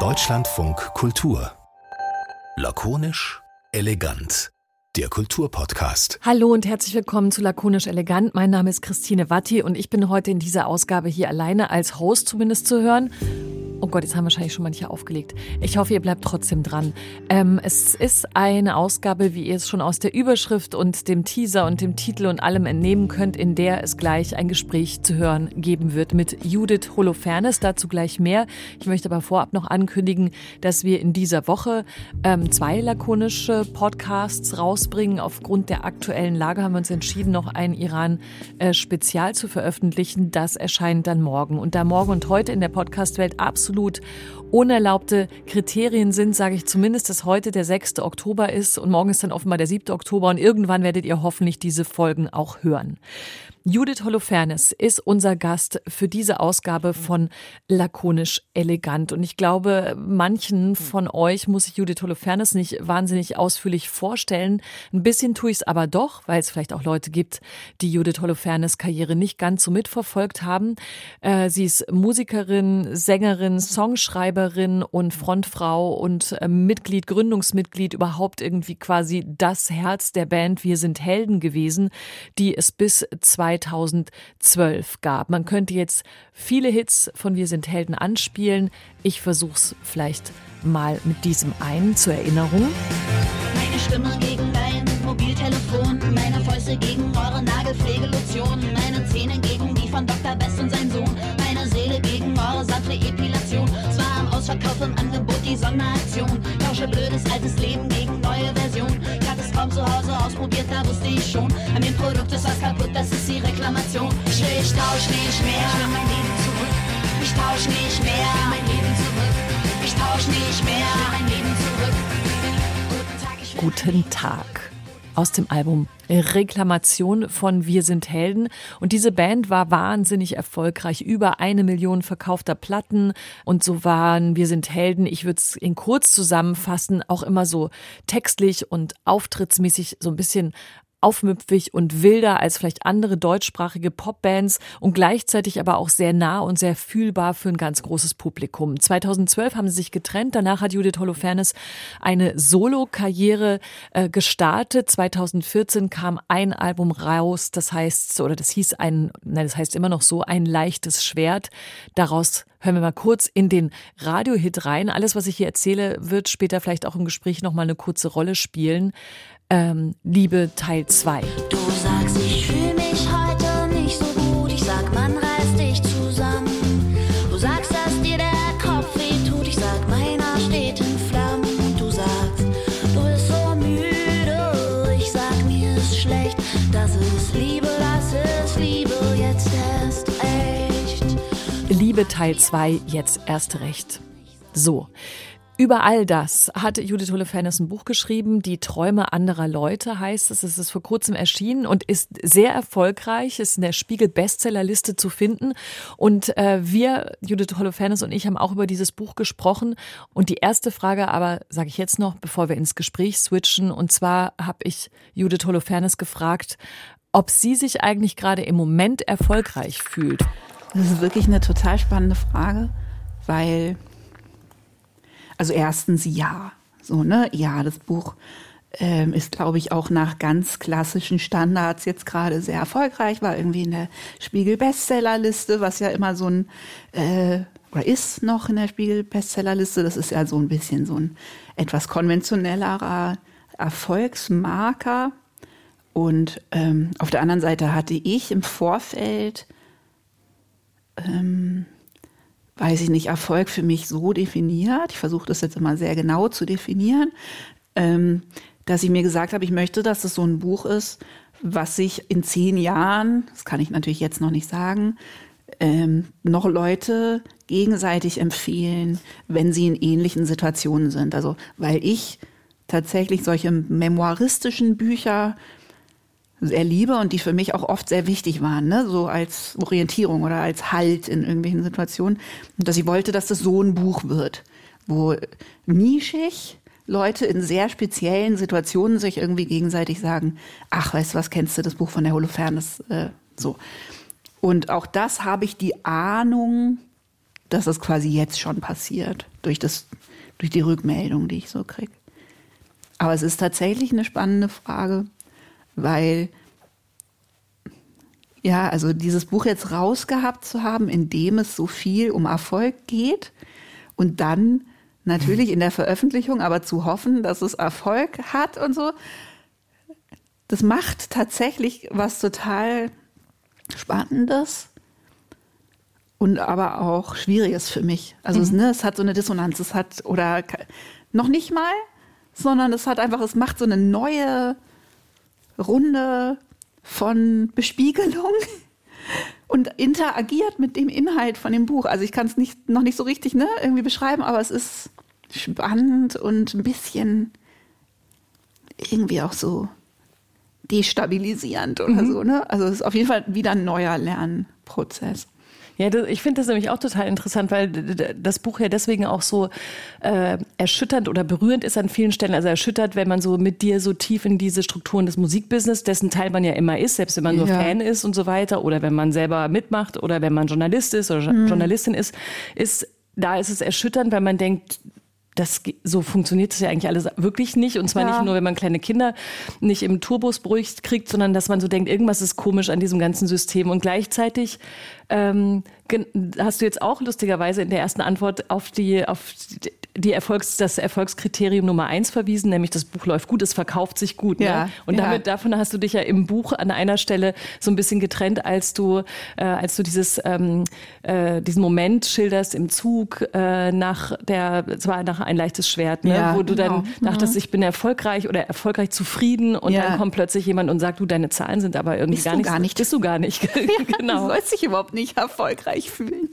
Deutschlandfunk Kultur. Lakonisch, elegant. Der Kulturpodcast. Hallo und herzlich willkommen zu Lakonisch Elegant. Mein Name ist Christine Watti und ich bin heute in dieser Ausgabe hier alleine als Host zumindest zu hören. Oh Gott, jetzt haben wahrscheinlich schon manche aufgelegt. Ich hoffe, ihr bleibt trotzdem dran. Ähm, es ist eine Ausgabe, wie ihr es schon aus der Überschrift und dem Teaser und dem Titel und allem entnehmen könnt, in der es gleich ein Gespräch zu hören geben wird mit Judith Holofernes. Dazu gleich mehr. Ich möchte aber vorab noch ankündigen, dass wir in dieser Woche ähm, zwei lakonische Podcasts rausbringen. Aufgrund der aktuellen Lage haben wir uns entschieden, noch ein Iran-Spezial äh, zu veröffentlichen. Das erscheint dann morgen. Und da morgen und heute in der Podcast-Welt absolut absolut unerlaubte Kriterien sind, sage ich zumindest, dass heute der 6. Oktober ist und morgen ist dann offenbar der 7. Oktober und irgendwann werdet ihr hoffentlich diese Folgen auch hören. Judith Holofernes ist unser Gast für diese Ausgabe von Lakonisch Elegant. Und ich glaube, manchen von euch muss ich Judith Holofernes nicht wahnsinnig ausführlich vorstellen. Ein bisschen tue ich es aber doch, weil es vielleicht auch Leute gibt, die Judith Holofernes Karriere nicht ganz so mitverfolgt haben. Äh, sie ist Musikerin, Sängerin, Songschreiberin und Frontfrau und äh, Mitglied, Gründungsmitglied, überhaupt irgendwie quasi das Herz der Band Wir sind Helden gewesen, die es bis zwei 2012 gab. Man könnte jetzt viele Hits von Wir sind Helden anspielen. Ich versuche es vielleicht mal mit diesem einen zur Erinnerung. Meine Stimme gegen dein Mobiltelefon, meine Fäuste gegen eure Nagelpflegelotion, meine Zähne gegen die von Dr. Best und sein Sohn, meine Seele gegen eure satte Epilation. Es war am Ausverkauf im Angebot die Sonderaktion, tausche blödes altes Leben gegen neue Version. Hause ausprobiert, da wusste ich schon, an dem Produkt ist was kaputt, das ist die Reklamation. Ich will, ich tausch nicht mehr, ich will mein Leben zurück. Ich tausch nicht mehr, ich will mein Leben zurück. Ich tausch nicht mehr, ich will mein Leben zurück. Guten Tag, Guten Tag aus dem Album Reklamation von Wir sind Helden. Und diese Band war wahnsinnig erfolgreich. Über eine Million verkaufter Platten. Und so waren Wir sind Helden, ich würde es in kurz zusammenfassen, auch immer so textlich und auftrittsmäßig so ein bisschen aufmüpfig und wilder als vielleicht andere deutschsprachige Popbands und gleichzeitig aber auch sehr nah und sehr fühlbar für ein ganz großes Publikum. 2012 haben sie sich getrennt. Danach hat Judith Holofernes eine Solo-Karriere äh, gestartet. 2014 kam ein Album raus, das heißt, oder das hieß ein, nein, das heißt immer noch so, ein leichtes Schwert. Daraus hören wir mal kurz in den Radiohit rein. Alles, was ich hier erzähle, wird später vielleicht auch im Gespräch noch mal eine kurze Rolle spielen ähm, Liebe Teil 2. Du sagst, ich fühle mich heute nicht so gut. Ich sag, man reißt dich zusammen. Du sagst, dass dir der Kopf weh tut. Ich sag, meiner steht in Flammen. Und du sagst, du bist so müde. Ich sag, mir ist schlecht. Das ist Liebe, das ist Liebe jetzt erst echt. Liebe Teil 2, jetzt erst recht. So. Über all das hat Judith Holofernes ein Buch geschrieben, Die Träume anderer Leute heißt es. Es ist vor kurzem erschienen und ist sehr erfolgreich, ist in der Spiegel Bestsellerliste zu finden. Und äh, wir, Judith Holofernes und ich, haben auch über dieses Buch gesprochen. Und die erste Frage aber, sage ich jetzt noch, bevor wir ins Gespräch switchen, und zwar habe ich Judith Holofernes gefragt, ob sie sich eigentlich gerade im Moment erfolgreich fühlt. Das ist wirklich eine total spannende Frage, weil also erstens ja, so ne, ja, das Buch ähm, ist, glaube ich, auch nach ganz klassischen Standards jetzt gerade sehr erfolgreich, war irgendwie in der Spiegel Bestsellerliste, was ja immer so ein äh, oder ist noch in der Spiegel Bestsellerliste. Das ist ja so ein bisschen so ein etwas konventionellerer Erfolgsmarker. Und ähm, auf der anderen Seite hatte ich im Vorfeld ähm, weiß ich nicht, Erfolg für mich so definiert. Ich versuche das jetzt immer sehr genau zu definieren, ähm, dass ich mir gesagt habe, ich möchte, dass es so ein Buch ist, was sich in zehn Jahren, das kann ich natürlich jetzt noch nicht sagen, ähm, noch Leute gegenseitig empfehlen, wenn sie in ähnlichen Situationen sind. Also weil ich tatsächlich solche memoiristischen Bücher sehr liebe und die für mich auch oft sehr wichtig waren, ne? so als Orientierung oder als Halt in irgendwelchen Situationen. Und dass ich wollte, dass das so ein Buch wird, wo nischig Leute in sehr speziellen Situationen sich irgendwie gegenseitig sagen, ach, weißt du was, kennst du das Buch von der Holofernes? Äh, so. Und auch das habe ich die Ahnung, dass das quasi jetzt schon passiert, durch, das, durch die Rückmeldung, die ich so kriege. Aber es ist tatsächlich eine spannende Frage, weil ja, also dieses Buch jetzt rausgehabt zu haben, in dem es so viel um Erfolg geht und dann natürlich in der Veröffentlichung aber zu hoffen, dass es Erfolg hat und so, das macht tatsächlich was total Spannendes und aber auch Schwieriges für mich. Also mhm. es, ne, es hat so eine Dissonanz, es hat oder noch nicht mal, sondern es hat einfach, es macht so eine neue Runde von Bespiegelung und interagiert mit dem Inhalt von dem Buch. Also ich kann es nicht, noch nicht so richtig ne, irgendwie beschreiben, aber es ist spannend und ein bisschen irgendwie auch so destabilisierend oder mhm. so. Ne? Also es ist auf jeden Fall wieder ein neuer Lernprozess. Ja, das, ich finde das nämlich auch total interessant, weil das Buch ja deswegen auch so äh, erschütternd oder berührend ist an vielen Stellen. Also erschüttert, wenn man so mit dir so tief in diese Strukturen des Musikbusiness, dessen Teil man ja immer ist, selbst wenn man nur ja. Fan ist und so weiter, oder wenn man selber mitmacht oder wenn man Journalist ist oder mhm. Journalistin ist, ist da ist es erschütternd, weil man denkt, das so funktioniert es ja eigentlich alles wirklich nicht und zwar ja. nicht nur, wenn man kleine Kinder nicht im Tourbus beruhigt kriegt, sondern dass man so denkt, irgendwas ist komisch an diesem ganzen System und gleichzeitig ähm, hast du jetzt auch lustigerweise in der ersten Antwort auf die auf die Erfolgs, das Erfolgskriterium Nummer eins verwiesen, nämlich das Buch läuft gut, es verkauft sich gut. Ne? Ja, und damit, ja. davon hast du dich ja im Buch an einer Stelle so ein bisschen getrennt, als du, äh, als du dieses, ähm, äh, diesen Moment schilderst im Zug äh, nach der, zwar nach ein leichtes Schwert, ne? Ja, wo du dann genau. dachtest, mhm. ich bin erfolgreich oder erfolgreich zufrieden und dann kommt plötzlich jemand und sagt, du, deine Zahlen sind aber irgendwie bist gar nicht, gar nicht. Bist du gar nicht. genau. Du sollst dich überhaupt nicht erfolgreich fühlen.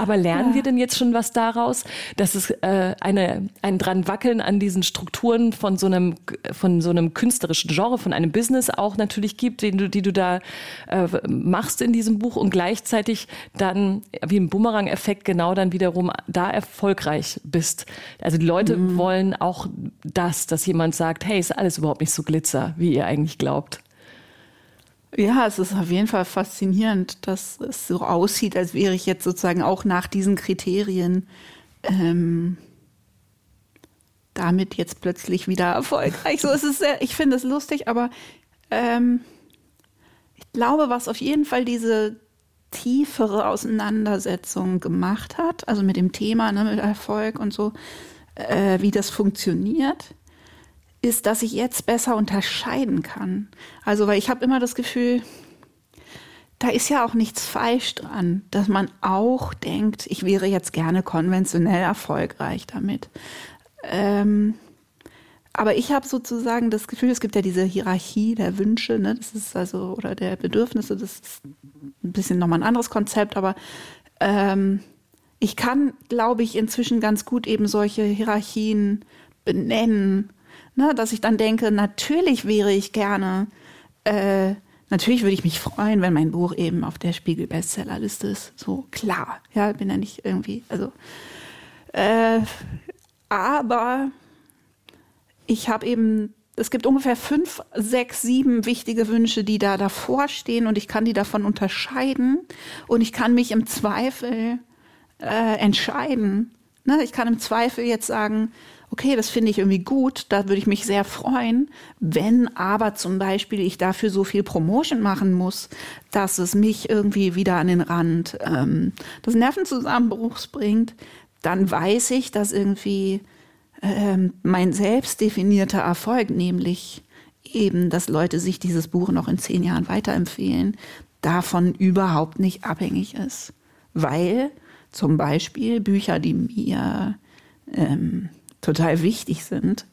Aber lernen ja. wir denn jetzt schon was daraus, dass es äh, eine, ein dran wackeln an diesen Strukturen von so einem, von so einem künstlerischen Genre, von einem Business auch natürlich gibt, den du, die du da äh, machst in diesem Buch und gleichzeitig dann wie ein Bumerang-Effekt genau dann wiederum da erfolgreich bist. Also die Leute mhm. wollen auch das, dass jemand sagt, hey, ist alles überhaupt nicht so glitzer, wie ihr eigentlich glaubt. Ja, es ist auf jeden Fall faszinierend, dass es so aussieht, als wäre ich jetzt sozusagen auch nach diesen Kriterien ähm, damit jetzt plötzlich wieder erfolgreich. So ist es sehr, ich finde es lustig, aber ähm, ich glaube, was auf jeden Fall diese tiefere Auseinandersetzung gemacht hat, also mit dem Thema, ne, mit Erfolg und so, äh, wie das funktioniert, ist, dass ich jetzt besser unterscheiden kann. Also, weil ich habe immer das Gefühl, da ist ja auch nichts falsch dran, dass man auch denkt, ich wäre jetzt gerne konventionell erfolgreich damit. Ähm, aber ich habe sozusagen das Gefühl, es gibt ja diese Hierarchie der Wünsche, ne? das ist also, oder der Bedürfnisse, das ist ein bisschen nochmal ein anderes Konzept, aber ähm, ich kann, glaube ich, inzwischen ganz gut eben solche Hierarchien benennen Ne, dass ich dann denke, natürlich wäre ich gerne, äh, natürlich würde ich mich freuen, wenn mein Buch eben auf der Spiegel-Bestsellerliste ist. So klar, ja, bin ja nicht irgendwie, also. Äh, aber ich habe eben, es gibt ungefähr fünf, sechs, sieben wichtige Wünsche, die da davor stehen und ich kann die davon unterscheiden und ich kann mich im Zweifel äh, entscheiden. Ne? Ich kann im Zweifel jetzt sagen, okay, das finde ich irgendwie gut, da würde ich mich sehr freuen. Wenn aber zum Beispiel ich dafür so viel Promotion machen muss, dass es mich irgendwie wieder an den Rand ähm, des Nervenzusammenbruchs bringt, dann weiß ich, dass irgendwie ähm, mein selbst definierter Erfolg, nämlich eben, dass Leute sich dieses Buch noch in zehn Jahren weiterempfehlen, davon überhaupt nicht abhängig ist. Weil zum Beispiel Bücher, die mir ähm, total wichtig sind.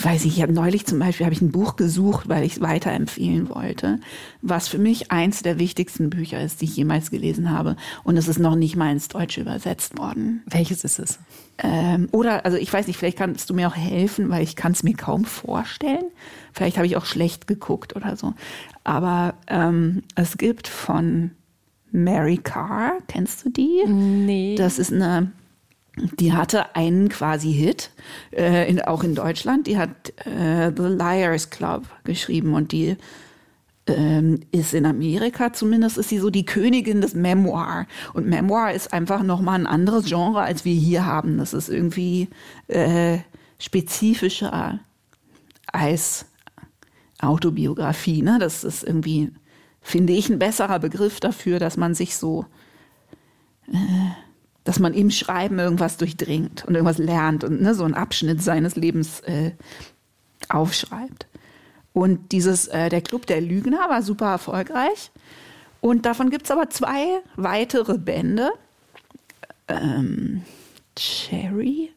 Weiß ich, ich habe neulich zum Beispiel habe ich ein Buch gesucht, weil ich es weiterempfehlen wollte, was für mich eins der wichtigsten Bücher ist, die ich jemals gelesen habe. Und es ist noch nicht mal ins Deutsche übersetzt worden. Welches ist es? Ähm, oder, also ich weiß nicht, vielleicht kannst du mir auch helfen, weil ich kann es mir kaum vorstellen. Vielleicht habe ich auch schlecht geguckt oder so. Aber ähm, es gibt von Mary Carr, kennst du die? Nee. Das ist eine die hatte einen quasi Hit, äh, in, auch in Deutschland. Die hat äh, The Liars Club geschrieben und die ähm, ist in Amerika zumindest, ist sie so die Königin des Memoir. Und Memoir ist einfach nochmal ein anderes Genre, als wir hier haben. Das ist irgendwie äh, spezifischer als Autobiografie. Ne? Das ist irgendwie, finde ich, ein besserer Begriff dafür, dass man sich so, äh, dass man im Schreiben irgendwas durchdringt und irgendwas lernt und ne, so einen Abschnitt seines Lebens äh, aufschreibt. Und dieses, äh, der Club der Lügner war super erfolgreich. Und davon gibt es aber zwei weitere Bände. Ähm, Cherry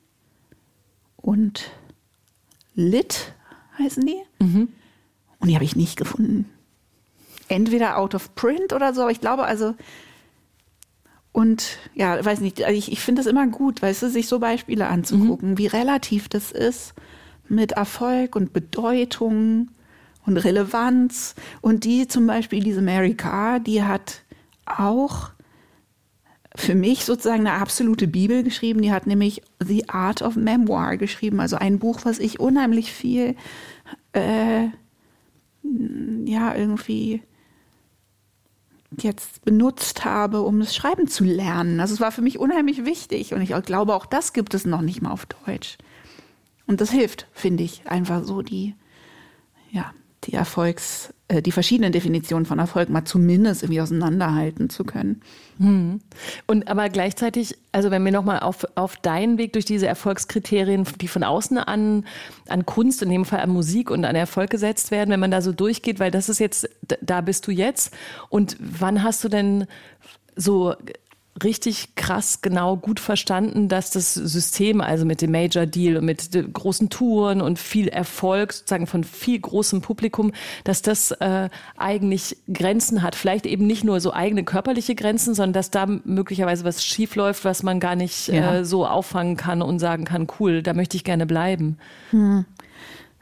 und Lit heißen die. Mhm. Und die habe ich nicht gefunden. Entweder out of print oder so, aber ich glaube also. Und ja, weiß nicht, also ich, ich finde es immer gut, weißt du, sich so Beispiele anzugucken, mhm. wie relativ das ist mit Erfolg und Bedeutung und Relevanz. Und die zum Beispiel, diese Mary Carr, die hat auch für mich sozusagen eine absolute Bibel geschrieben. Die hat nämlich The Art of Memoir geschrieben, also ein Buch, was ich unheimlich viel, äh, ja, irgendwie jetzt benutzt habe, um das Schreiben zu lernen. Also es war für mich unheimlich wichtig und ich glaube, auch das gibt es noch nicht mal auf Deutsch. Und das hilft, finde ich, einfach so die, ja, die Erfolgs, äh, die verschiedenen Definitionen von Erfolg mal zumindest irgendwie auseinanderhalten zu können. Hm. Und aber gleichzeitig, also wenn wir nochmal auf, auf deinen Weg durch diese Erfolgskriterien, die von außen an, an Kunst, in dem Fall an Musik und an Erfolg gesetzt werden, wenn man da so durchgeht, weil das ist jetzt, da bist du jetzt. Und wann hast du denn so richtig krass genau gut verstanden, dass das System, also mit dem Major Deal und mit großen Touren und viel Erfolg, sozusagen von viel großem Publikum, dass das äh, eigentlich Grenzen hat. Vielleicht eben nicht nur so eigene körperliche Grenzen, sondern dass da möglicherweise was schiefläuft, was man gar nicht ja. äh, so auffangen kann und sagen kann, cool, da möchte ich gerne bleiben. Hm.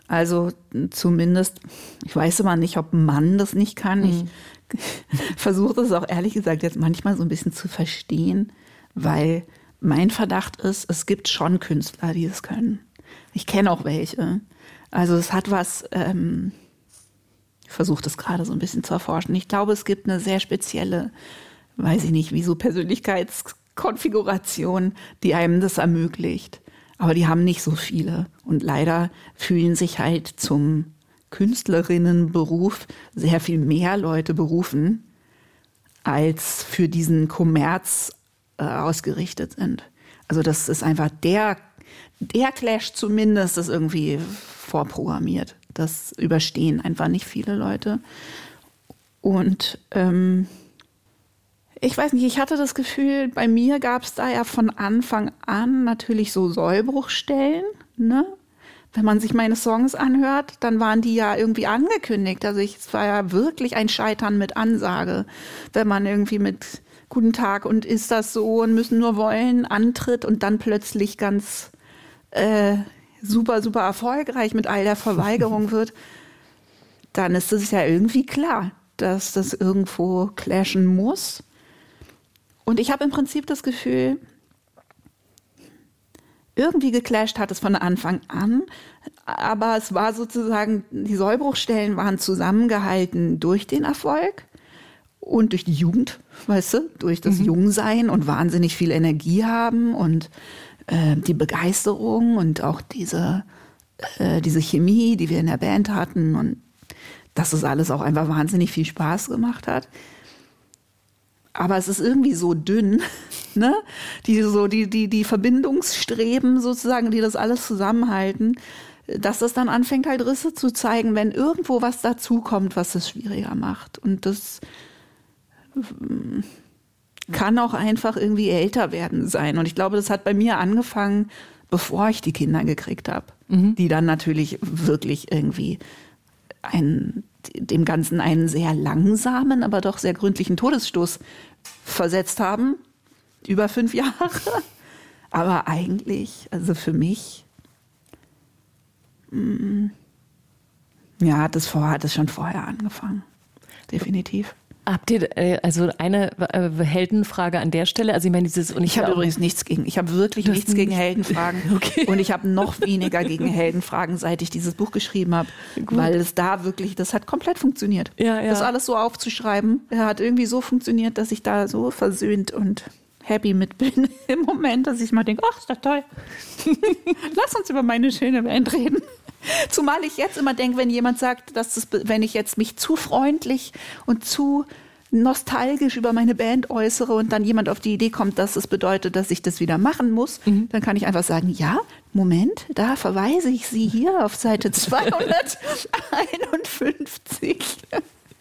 Also zumindest, ich weiß immer nicht, ob ein Mann das nicht kann. Ich hm versuche das auch ehrlich gesagt jetzt manchmal so ein bisschen zu verstehen, weil mein Verdacht ist, es gibt schon Künstler, die es können. Ich kenne auch welche. Also es hat was, ähm, ich versuche das gerade so ein bisschen zu erforschen. Ich glaube, es gibt eine sehr spezielle, weiß ich nicht, wie so Persönlichkeitskonfiguration, die einem das ermöglicht. Aber die haben nicht so viele. Und leider fühlen sich halt zum Künstlerinnenberuf sehr viel mehr Leute berufen, als für diesen Kommerz äh, ausgerichtet sind. Also das ist einfach der, der Clash zumindest ist irgendwie vorprogrammiert. Das überstehen einfach nicht viele Leute. Und ähm, ich weiß nicht, ich hatte das Gefühl, bei mir gab es da ja von Anfang an natürlich so Sollbruchstellen. Ne? Wenn man sich meine Songs anhört, dann waren die ja irgendwie angekündigt. Also ich, es war ja wirklich ein Scheitern mit Ansage, wenn man irgendwie mit Guten Tag und ist das so und müssen nur wollen antritt und dann plötzlich ganz äh, super, super erfolgreich mit all der Verweigerung wird, dann ist es ja irgendwie klar, dass das irgendwo clashen muss. Und ich habe im Prinzip das Gefühl, irgendwie geclasht hat es von Anfang an, aber es war sozusagen, die Sollbruchstellen waren zusammengehalten durch den Erfolg und durch die Jugend, weißt du, durch das mhm. Jungsein und wahnsinnig viel Energie haben und äh, die Begeisterung und auch diese, äh, diese Chemie, die wir in der Band hatten. Und dass es alles auch einfach wahnsinnig viel Spaß gemacht hat aber es ist irgendwie so dünn, ne? Die so die die die Verbindungsstreben sozusagen, die das alles zusammenhalten, dass das dann anfängt halt Risse zu zeigen, wenn irgendwo was dazukommt, was es schwieriger macht und das mm, kann auch einfach irgendwie älter werden sein und ich glaube, das hat bei mir angefangen, bevor ich die Kinder gekriegt habe, mhm. die dann natürlich wirklich irgendwie ein dem Ganzen einen sehr langsamen, aber doch sehr gründlichen Todesstoß versetzt haben. Über fünf Jahre. Aber eigentlich, also für mich, mm, ja, hat es, vor, hat es schon vorher angefangen. Definitiv. Habt ihr äh, also eine äh, Heldenfrage an der Stelle? Also ich meine dieses und ich, ich habe übrigens nichts gegen. Ich habe wirklich nichts gegen Heldenfragen okay. und ich habe noch weniger gegen Heldenfragen, seit ich dieses Buch geschrieben habe, weil es da wirklich, das hat komplett funktioniert. Ja, ja. Das alles so aufzuschreiben, hat irgendwie so funktioniert, dass ich da so versöhnt und happy mit bin im Moment, dass ich mal denke, ach, ist doch toll. Lass uns über meine schöne Band reden. Zumal ich jetzt immer denke, wenn jemand sagt, dass das, wenn ich jetzt mich zu freundlich und zu nostalgisch über meine Band äußere und dann jemand auf die Idee kommt, dass es das bedeutet, dass ich das wieder machen muss, mhm. dann kann ich einfach sagen, ja, Moment, da verweise ich Sie hier auf Seite 251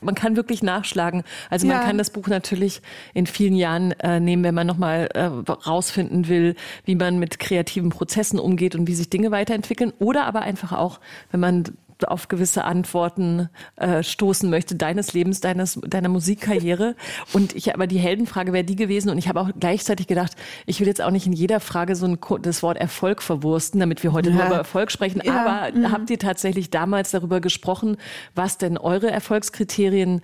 man kann wirklich nachschlagen. Also man kann das Buch natürlich in vielen Jahren äh, nehmen, wenn man nochmal äh, rausfinden will, wie man mit kreativen Prozessen umgeht und wie sich Dinge weiterentwickeln. Oder aber einfach auch, wenn man auf gewisse Antworten äh, stoßen möchte, deines Lebens, deines, deiner Musikkarriere. Und ich aber die Heldenfrage wäre die gewesen und ich habe auch gleichzeitig gedacht, ich will jetzt auch nicht in jeder Frage so ein, das Wort Erfolg verwursten, damit wir heute ja. nur über Erfolg sprechen. Ja. Aber mhm. habt ihr tatsächlich damals darüber gesprochen, was denn eure Erfolgskriterien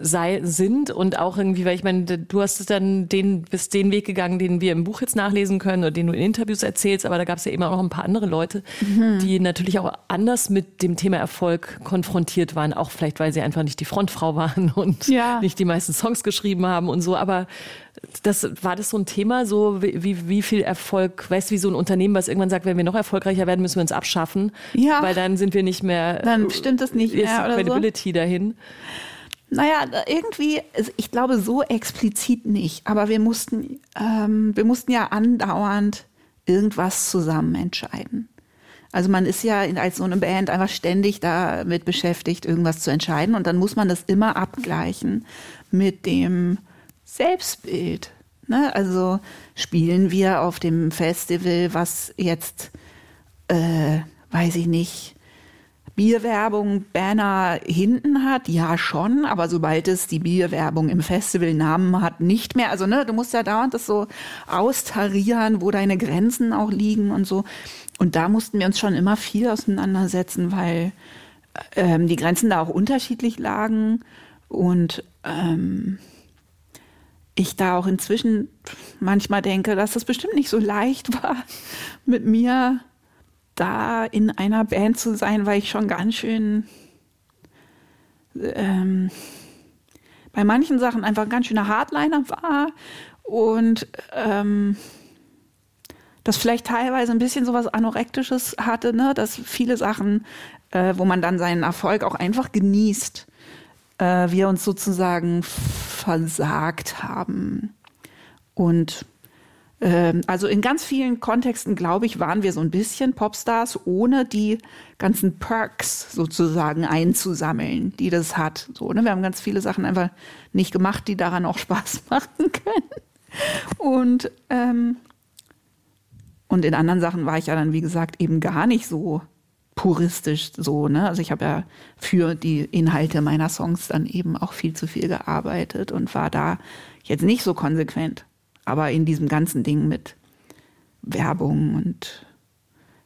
sei, sind und auch irgendwie, weil ich meine, du hast es dann den, bist den Weg gegangen, den wir im Buch jetzt nachlesen können oder den du in Interviews erzählst, aber da gab es ja immer noch ein paar andere Leute, mhm. die natürlich auch anders mit dem Thema Erfolg konfrontiert waren, auch vielleicht, weil sie einfach nicht die Frontfrau waren und ja. nicht die meisten Songs geschrieben haben und so, aber das, war das so ein Thema, so wie, wie viel Erfolg, weißt du, wie so ein Unternehmen, was irgendwann sagt, wenn wir noch erfolgreicher werden, müssen wir uns abschaffen, ja. weil dann sind wir nicht mehr, dann stimmt das nicht mehr oder Credibility so. dahin. Naja, irgendwie, also ich glaube so explizit nicht, aber wir mussten, ähm, wir mussten ja andauernd irgendwas zusammen entscheiden. Also man ist ja als so eine Band einfach ständig damit beschäftigt, irgendwas zu entscheiden und dann muss man das immer abgleichen mit dem Selbstbild. Ne? Also spielen wir auf dem Festival, was jetzt, äh, weiß ich nicht, Bierwerbung Banner hinten hat, ja schon, aber sobald es die Bierwerbung im Festivalnamen hat, nicht mehr. Also ne, du musst ja dauernd das so austarieren, wo deine Grenzen auch liegen und so. Und da mussten wir uns schon immer viel auseinandersetzen, weil ähm, die Grenzen da auch unterschiedlich lagen und ähm, ich da auch inzwischen manchmal denke, dass das bestimmt nicht so leicht war, mit mir da in einer Band zu sein, weil ich schon ganz schön ähm, bei manchen Sachen einfach ein ganz schöner Hardliner war und ähm, das vielleicht teilweise ein bisschen so was Anorektisches hatte, ne? dass viele Sachen, äh, wo man dann seinen Erfolg auch einfach genießt, äh, wir uns sozusagen versagt haben. Und also in ganz vielen Kontexten, glaube ich, waren wir so ein bisschen Popstars, ohne die ganzen Perks sozusagen einzusammeln, die das hat. So, ne? Wir haben ganz viele Sachen einfach nicht gemacht, die daran auch Spaß machen können. Und, ähm, und in anderen Sachen war ich ja dann, wie gesagt, eben gar nicht so puristisch so, ne? Also ich habe ja für die Inhalte meiner Songs dann eben auch viel zu viel gearbeitet und war da jetzt nicht so konsequent. Aber in diesem ganzen Ding mit Werbung und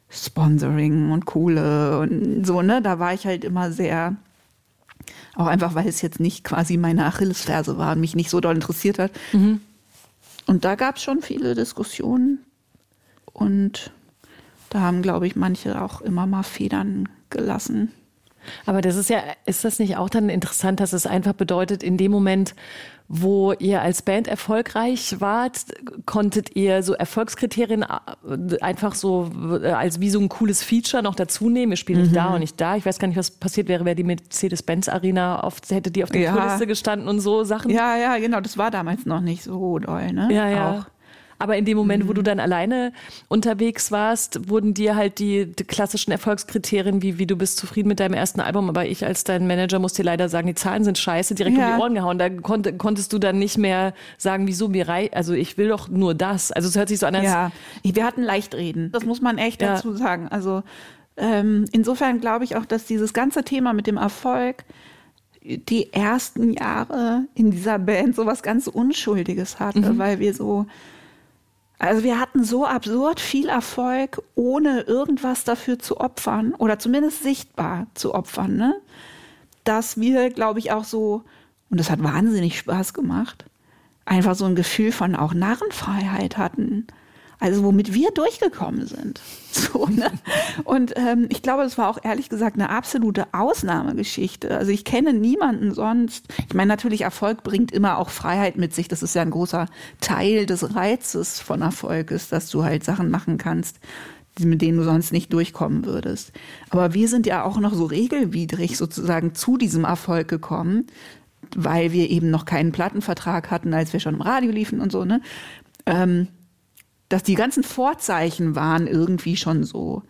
Sponsoring und Kohle und so, ne, da war ich halt immer sehr, auch einfach, weil es jetzt nicht quasi meine Achillesferse war und mich nicht so doll interessiert hat. Mhm. Und da gab es schon viele Diskussionen und da haben, glaube ich, manche auch immer mal Federn gelassen. Aber das ist ja, ist das nicht auch dann interessant, dass es einfach bedeutet, in dem Moment, wo ihr als Band erfolgreich wart, konntet ihr so Erfolgskriterien äh, einfach so äh, als wie so ein cooles Feature noch dazu nehmen. Ihr spielt nicht mhm. da und nicht da. Ich weiß gar nicht, was passiert wäre, wäre die Mercedes-Benz Arena auf, hätte die auf der ja. Tourliste gestanden und so Sachen. Ja, ja, genau. Das war damals noch nicht so doll, ne? Ja, ja. Auch. Aber in dem Moment, mhm. wo du mhm. dann alleine unterwegs warst, wurden dir halt die, die, klassischen Erfolgskriterien, wie, wie du bist zufrieden mit deinem ersten Album, aber ich als dein Manager muss dir leider sagen, die Zahlen sind scheiße, direkt ja. um die Ohren gehauen. Da konnt, konntest du dann nicht mehr sagen, wieso mir rei also ich will doch nur das. Also es hört sich so an, als Ja, wir hatten leicht reden. Das muss man echt ja. dazu sagen. Also ähm, insofern glaube ich auch, dass dieses ganze Thema mit dem Erfolg die ersten Jahre in dieser Band so was ganz Unschuldiges hatte, mhm. weil wir so also wir hatten so absurd viel Erfolg, ohne irgendwas dafür zu opfern oder zumindest sichtbar zu opfern, ne? dass wir, glaube ich, auch so Und das hat wahnsinnig Spaß gemacht. Einfach so ein Gefühl von auch Narrenfreiheit hatten. Also womit wir durchgekommen sind. So, ne? Und ähm, ich glaube, es war auch ehrlich gesagt eine absolute Ausnahmegeschichte. Also ich kenne niemanden sonst. Ich meine, natürlich, Erfolg bringt immer auch Freiheit mit sich. Das ist ja ein großer Teil des Reizes von Erfolg, ist, dass du halt Sachen machen kannst, mit denen du sonst nicht durchkommen würdest. Aber wir sind ja auch noch so regelwidrig sozusagen zu diesem Erfolg gekommen, weil wir eben noch keinen Plattenvertrag hatten, als wir schon im Radio liefen und so, ne? Ähm, dass die ganzen Vorzeichen waren irgendwie schon so,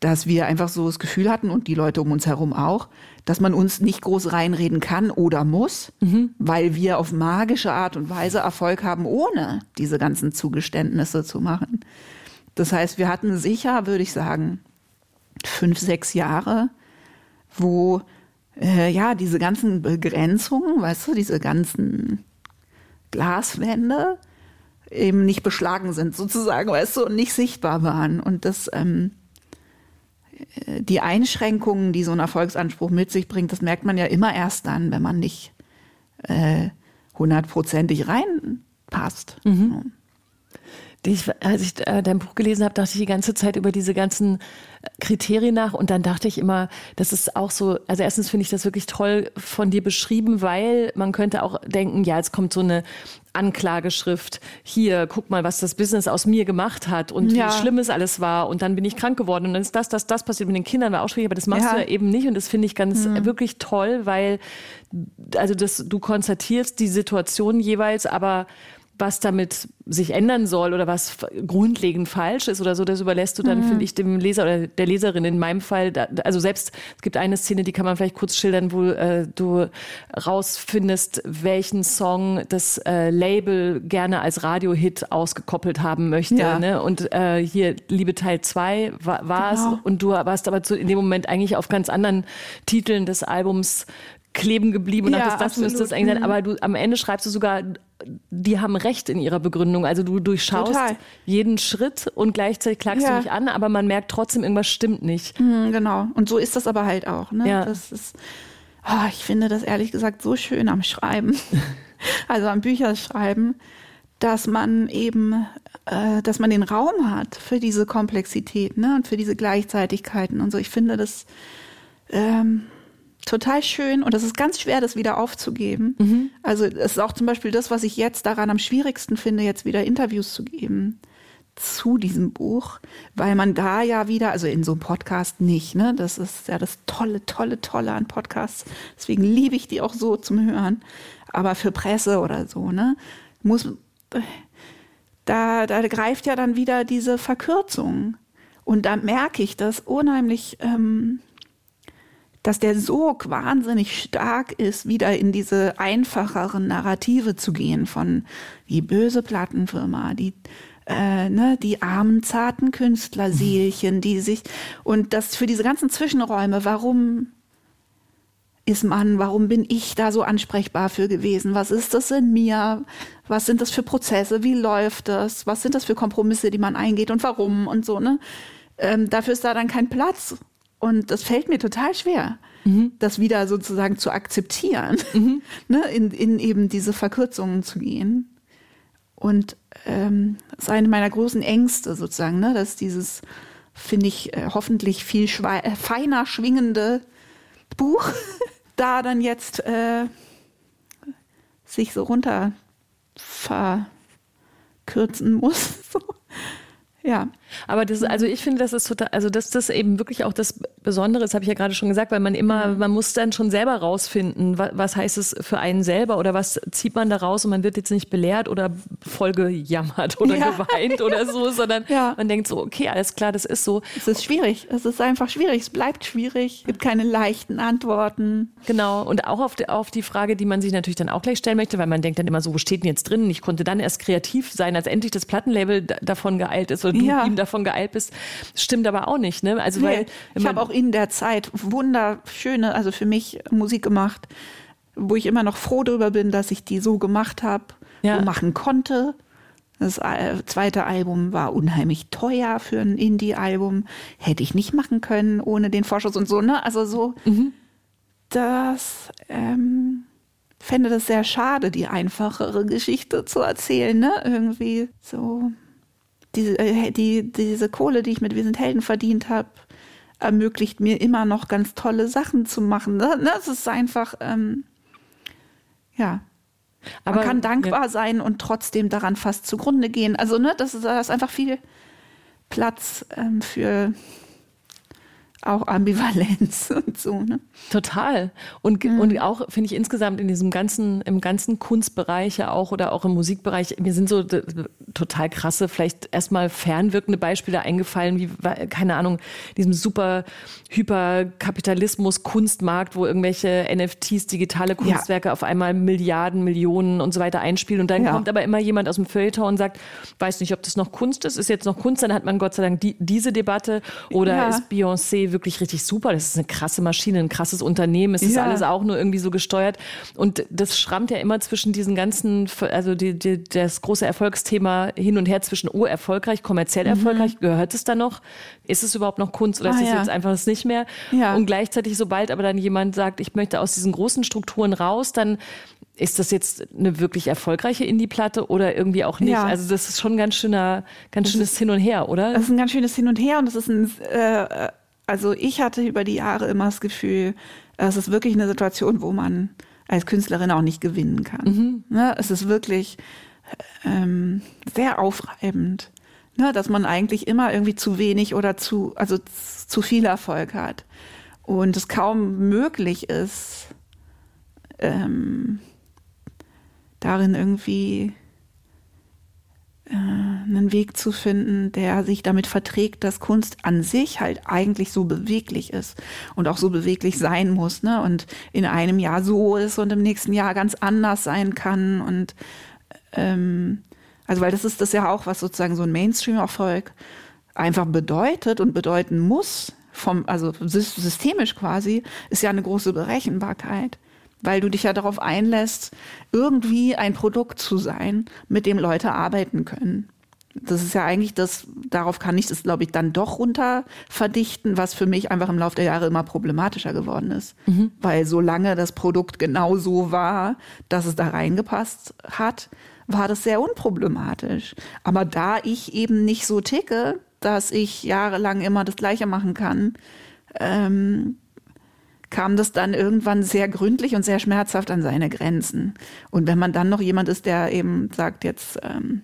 dass wir einfach so das Gefühl hatten und die Leute um uns herum auch, dass man uns nicht groß reinreden kann oder muss, mhm. weil wir auf magische Art und Weise Erfolg haben, ohne diese ganzen Zugeständnisse zu machen. Das heißt, wir hatten sicher, würde ich sagen, fünf, sechs Jahre, wo äh, ja diese ganzen Begrenzungen, weißt du, diese ganzen Glaswände, eben nicht beschlagen sind, sozusagen, weißt du, und nicht sichtbar waren. Und das, ähm, äh, die Einschränkungen, die so ein Erfolgsanspruch mit sich bringt, das merkt man ja immer erst dann, wenn man nicht äh, hundertprozentig reinpasst. Mhm. Ich, als ich äh, dein Buch gelesen habe, dachte ich die ganze Zeit über diese ganzen äh, Kriterien nach und dann dachte ich immer, das ist auch so, also erstens finde ich das wirklich toll von dir beschrieben, weil man könnte auch denken, ja, jetzt kommt so eine Anklageschrift, hier, guck mal, was das Business aus mir gemacht hat und ja. wie schlimm es alles war und dann bin ich krank geworden und dann ist das, das, das passiert mit den Kindern, war auch schwierig, aber das machst ja. du ja eben nicht und das finde ich ganz mhm. wirklich toll, weil also das, du konstatierst die Situation jeweils, aber was damit sich ändern soll oder was grundlegend falsch ist oder so, das überlässt du dann, mhm. finde ich, dem Leser oder der Leserin in meinem Fall. Da, also selbst, es gibt eine Szene, die kann man vielleicht kurz schildern, wo äh, du rausfindest, welchen Song das äh, Label gerne als Radiohit ausgekoppelt haben möchte. Ja. Ne? Und äh, hier, Liebe Teil 2 war es. Genau. Und du warst aber zu, in dem Moment eigentlich auf ganz anderen Titeln des Albums kleben geblieben und ja, dachtest, das absolut. müsste es eigentlich sein. Mhm. Aber du, am Ende schreibst du sogar, die haben recht in ihrer Begründung. Also du durchschaust Total. jeden Schritt und gleichzeitig klagst ja. du dich an, aber man merkt trotzdem, irgendwas stimmt nicht. Mhm, genau. Und so ist das aber halt auch. Ne? Ja. Das ist, oh, ich finde das ehrlich gesagt so schön am Schreiben, also am Bücherschreiben, dass man eben, äh, dass man den Raum hat für diese Komplexität ne? und für diese Gleichzeitigkeiten und so. Ich finde das ähm, total schön und es ist ganz schwer, das wieder aufzugeben. Mhm. Also es ist auch zum Beispiel das, was ich jetzt daran am schwierigsten finde, jetzt wieder Interviews zu geben zu diesem Buch, weil man da ja wieder, also in so einem Podcast nicht, ne? Das ist ja das tolle, tolle, tolle an Podcasts. Deswegen liebe ich die auch so zum Hören. Aber für Presse oder so, ne? Muss, da, da greift ja dann wieder diese Verkürzung. Und da merke ich das unheimlich ähm, dass der Sog wahnsinnig stark ist, wieder in diese einfacheren Narrative zu gehen von die böse Plattenfirma, die äh, ne, die armen, zarten Künstlerseelchen, die sich und das für diese ganzen Zwischenräume, warum ist man, warum bin ich da so ansprechbar für gewesen? Was ist das in mir? Was sind das für Prozesse? Wie läuft das? Was sind das für Kompromisse, die man eingeht und warum und so, ne? Ähm, dafür ist da dann kein Platz. Und das fällt mir total schwer, mhm. das wieder sozusagen zu akzeptieren, mhm. ne, in, in eben diese Verkürzungen zu gehen. Und ähm, das ist eine meiner großen Ängste sozusagen, ne, dass dieses, finde ich, äh, hoffentlich viel äh, feiner schwingende Buch da dann jetzt äh, sich so runter verkürzen muss. So. Ja. Aber das, also ich finde, das ist total, also dass das eben wirklich auch das Besondere ist, habe ich ja gerade schon gesagt, weil man immer, mhm. man muss dann schon selber rausfinden, was, was, heißt es für einen selber oder was zieht man da raus und man wird jetzt nicht belehrt oder voll gejammert oder ja. geweint oder so, sondern ja. man denkt so, okay, alles klar, das ist so. Es ist schwierig, es ist einfach schwierig, es bleibt schwierig, es gibt keine leichten Antworten. Genau, und auch auf die, auf die Frage, die man sich natürlich dann auch gleich stellen möchte, weil man denkt dann immer so, wo steht denn jetzt drin? Ich konnte dann erst kreativ sein, als endlich das Plattenlabel davon geeilt ist du ja. ihm davon geeilt bist. Stimmt aber auch nicht, ne? Also, nee, weil. Ich habe auch in der Zeit wunderschöne, also für mich Musik gemacht, wo ich immer noch froh darüber bin, dass ich die so gemacht habe, ja. so machen konnte. Das äh, zweite Album war unheimlich teuer für ein Indie-Album. Hätte ich nicht machen können ohne den Vorschuss und so, ne? Also so, mhm. das ähm, fände das sehr schade, die einfachere Geschichte zu erzählen, ne? Irgendwie so. Diese, äh, die, diese Kohle, die ich mit Wir sind Helden verdient habe, ermöglicht mir immer noch ganz tolle Sachen zu machen. Ne? Das ist einfach, ähm, ja. Aber, Man kann dankbar ja. sein und trotzdem daran fast zugrunde gehen. Also, ne, das ist, das ist einfach viel Platz ähm, für auch Ambivalenz und so. Ne? Total. Und, mhm. und auch, finde ich, insgesamt in diesem ganzen, im ganzen Kunstbereich ja auch oder auch im Musikbereich, mir sind so total krasse, vielleicht erstmal fernwirkende Beispiele eingefallen, wie, keine Ahnung, diesem super Hyperkapitalismus, Kunstmarkt, wo irgendwelche NFTs, digitale Kunstwerke ja. auf einmal Milliarden, Millionen und so weiter einspielen. Und dann ja. kommt aber immer jemand aus dem Feuilleton und sagt, weiß nicht, ob das noch Kunst ist, ist jetzt noch Kunst, dann hat man Gott sei Dank die, diese Debatte oder ja. ist Beyoncé wirklich richtig super. Das ist eine krasse Maschine, ein krasses Unternehmen. Es ist ja. alles auch nur irgendwie so gesteuert. Und das schrammt ja immer zwischen diesen ganzen, also die, die, das große Erfolgsthema hin und her zwischen, oh, erfolgreich, kommerziell mhm. erfolgreich, gehört es da noch? Ist es überhaupt noch Kunst oder ah, ist es ja. jetzt einfach das nicht mehr? Ja. Und gleichzeitig, sobald aber dann jemand sagt, ich möchte aus diesen großen Strukturen raus, dann ist das jetzt eine wirklich erfolgreiche Indie-Platte oder irgendwie auch nicht? Ja. Also das ist schon ein ganz schöner, ganz das schönes ist, Hin und Her, oder? Das ist ein ganz schönes Hin und Her und das ist ein äh, also ich hatte über die Jahre immer das Gefühl, es ist wirklich eine Situation, wo man als Künstlerin auch nicht gewinnen kann. Mhm. Ne? Es ist wirklich ähm, sehr aufreibend, ne? dass man eigentlich immer irgendwie zu wenig oder zu, also zu viel Erfolg hat. Und es kaum möglich ist, ähm, darin irgendwie einen Weg zu finden, der sich damit verträgt, dass Kunst an sich halt eigentlich so beweglich ist und auch so beweglich sein muss, ne? Und in einem Jahr so ist und im nächsten Jahr ganz anders sein kann. Und ähm, also weil das ist das ja auch, was sozusagen so ein Mainstream-Erfolg einfach bedeutet und bedeuten muss, vom, also systemisch quasi, ist ja eine große Berechenbarkeit weil du dich ja darauf einlässt, irgendwie ein Produkt zu sein, mit dem Leute arbeiten können. Das ist ja eigentlich das, darauf kann ich das, glaube ich, dann doch runter verdichten, was für mich einfach im Laufe der Jahre immer problematischer geworden ist. Mhm. Weil solange das Produkt genau so war, dass es da reingepasst hat, war das sehr unproblematisch. Aber da ich eben nicht so ticke, dass ich jahrelang immer das Gleiche machen kann, ähm, kam das dann irgendwann sehr gründlich und sehr schmerzhaft an seine Grenzen. Und wenn man dann noch jemand ist, der eben sagt, jetzt ähm,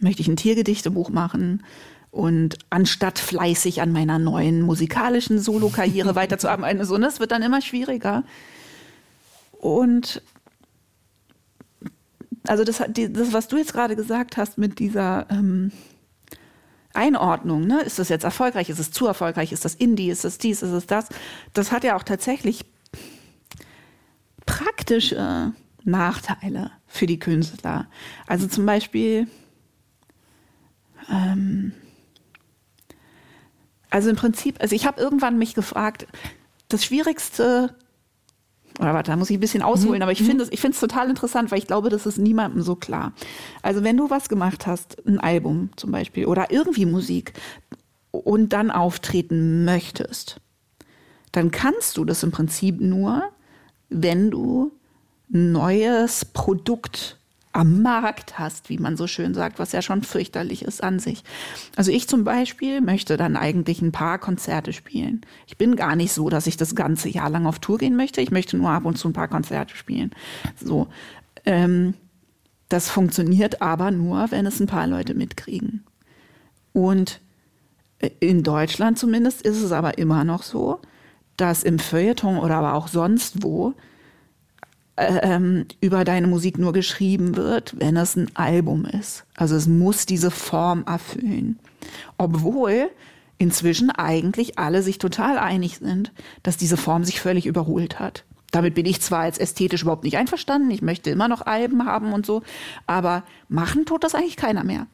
möchte ich ein Tiergedichtebuch machen und anstatt fleißig an meiner neuen musikalischen Solokarriere weiterzuarbeiten, so, das wird dann immer schwieriger. Und also das, das, was du jetzt gerade gesagt hast mit dieser ähm, Einordnung, ne? ist das jetzt erfolgreich, ist es zu erfolgreich, ist das Indie, ist es dies, ist es das, das hat ja auch tatsächlich praktische Nachteile für die Künstler. Also zum Beispiel, ähm, also im Prinzip, also ich habe irgendwann mich gefragt, das Schwierigste oder warte, da muss ich ein bisschen ausholen, mhm. aber ich finde es ich finde es total interessant, weil ich glaube, das ist niemandem so klar. Also wenn du was gemacht hast, ein Album zum Beispiel oder irgendwie Musik und dann auftreten möchtest, dann kannst du das im Prinzip nur, wenn du ein neues Produkt am Markt hast, wie man so schön sagt, was ja schon fürchterlich ist an sich. Also ich zum Beispiel möchte dann eigentlich ein paar Konzerte spielen. Ich bin gar nicht so, dass ich das ganze Jahr lang auf Tour gehen möchte. Ich möchte nur ab und zu ein paar Konzerte spielen. So. Ähm, das funktioniert aber nur, wenn es ein paar Leute mitkriegen. Und in Deutschland zumindest ist es aber immer noch so, dass im Feuilleton oder aber auch sonst wo ähm, über deine Musik nur geschrieben wird, wenn es ein Album ist. Also es muss diese Form erfüllen. Obwohl inzwischen eigentlich alle sich total einig sind, dass diese Form sich völlig überholt hat. Damit bin ich zwar als ästhetisch überhaupt nicht einverstanden, ich möchte immer noch Alben haben und so, aber machen tut das eigentlich keiner mehr.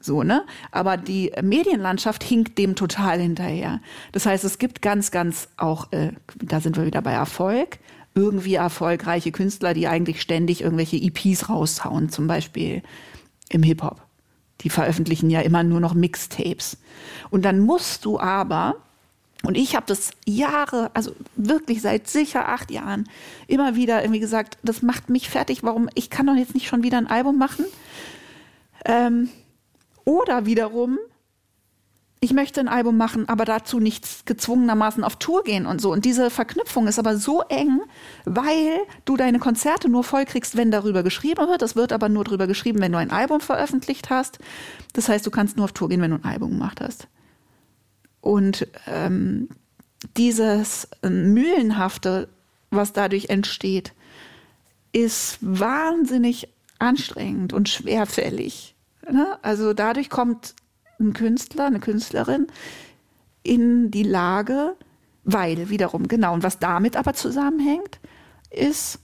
So, ne? Aber die Medienlandschaft hinkt dem total hinterher. Das heißt, es gibt ganz, ganz auch, äh, da sind wir wieder bei Erfolg, irgendwie erfolgreiche Künstler, die eigentlich ständig irgendwelche EPs raushauen, zum Beispiel im Hip-Hop. Die veröffentlichen ja immer nur noch Mixtapes. Und dann musst du aber Und ich habe das Jahre, also wirklich seit sicher acht Jahren, immer wieder irgendwie gesagt, das macht mich fertig, warum, ich kann doch jetzt nicht schon wieder ein Album machen. Ähm, oder wiederum, ich möchte ein Album machen, aber dazu nicht gezwungenermaßen auf Tour gehen und so. Und diese Verknüpfung ist aber so eng, weil du deine Konzerte nur vollkriegst, wenn darüber geschrieben wird. Das wird aber nur darüber geschrieben, wenn du ein Album veröffentlicht hast. Das heißt, du kannst nur auf Tour gehen, wenn du ein Album gemacht hast. Und ähm, dieses Mühlenhafte, was dadurch entsteht, ist wahnsinnig anstrengend und schwerfällig. Ne? Also dadurch kommt ein Künstler, eine Künstlerin in die Lage, weil wiederum, genau, und was damit aber zusammenhängt, ist,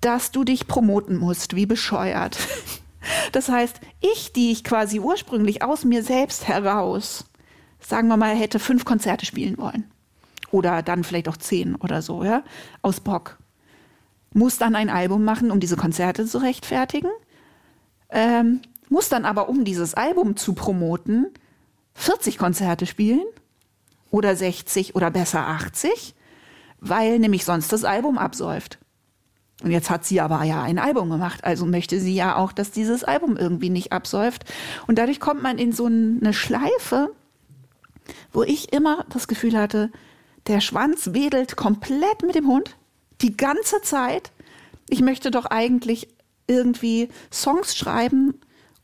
dass du dich promoten musst, wie bescheuert. Das heißt, ich, die ich quasi ursprünglich aus mir selbst heraus, sagen wir mal, hätte fünf Konzerte spielen wollen. Oder dann vielleicht auch zehn oder so, ja, aus Bock. Muss dann ein Album machen, um diese Konzerte zu rechtfertigen. Ähm, muss dann aber, um dieses Album zu promoten, 40 Konzerte spielen oder 60 oder besser 80, weil nämlich sonst das Album absäuft. Und jetzt hat sie aber ja ein Album gemacht, also möchte sie ja auch, dass dieses Album irgendwie nicht absäuft. Und dadurch kommt man in so eine Schleife, wo ich immer das Gefühl hatte, der Schwanz wedelt komplett mit dem Hund die ganze Zeit. Ich möchte doch eigentlich irgendwie Songs schreiben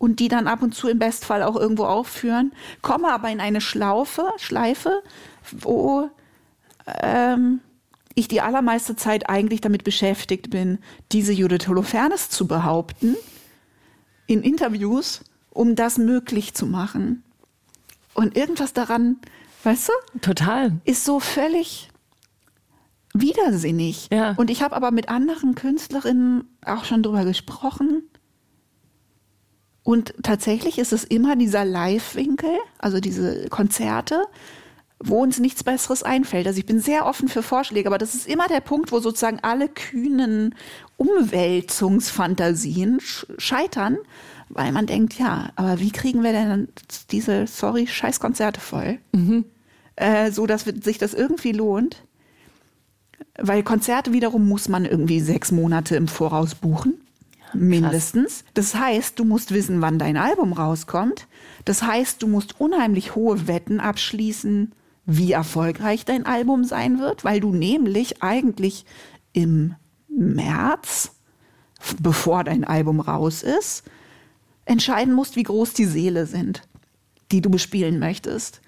und die dann ab und zu im Bestfall auch irgendwo aufführen, komme aber in eine Schlaufe, Schleife, wo ähm, ich die allermeiste Zeit eigentlich damit beschäftigt bin, diese Judith Holofernes zu behaupten in Interviews, um das möglich zu machen. Und irgendwas daran, weißt du? Total. Ist so völlig widersinnig. Ja. Und ich habe aber mit anderen Künstlerinnen auch schon drüber gesprochen und tatsächlich ist es immer dieser Live-Winkel, also diese Konzerte, wo uns nichts Besseres einfällt. Also ich bin sehr offen für Vorschläge, aber das ist immer der Punkt, wo sozusagen alle kühnen Umwälzungsfantasien scheitern, weil man denkt, ja, aber wie kriegen wir denn diese, sorry, Scheißkonzerte voll? Mhm. Äh, so, dass sich das irgendwie lohnt. Weil Konzerte wiederum muss man irgendwie sechs Monate im Voraus buchen. Mindestens. Das heißt, du musst wissen, wann dein Album rauskommt. Das heißt, du musst unheimlich hohe Wetten abschließen, wie erfolgreich dein Album sein wird, weil du nämlich eigentlich im März, bevor dein Album raus ist, entscheiden musst, wie groß die Seele sind, die du bespielen möchtest.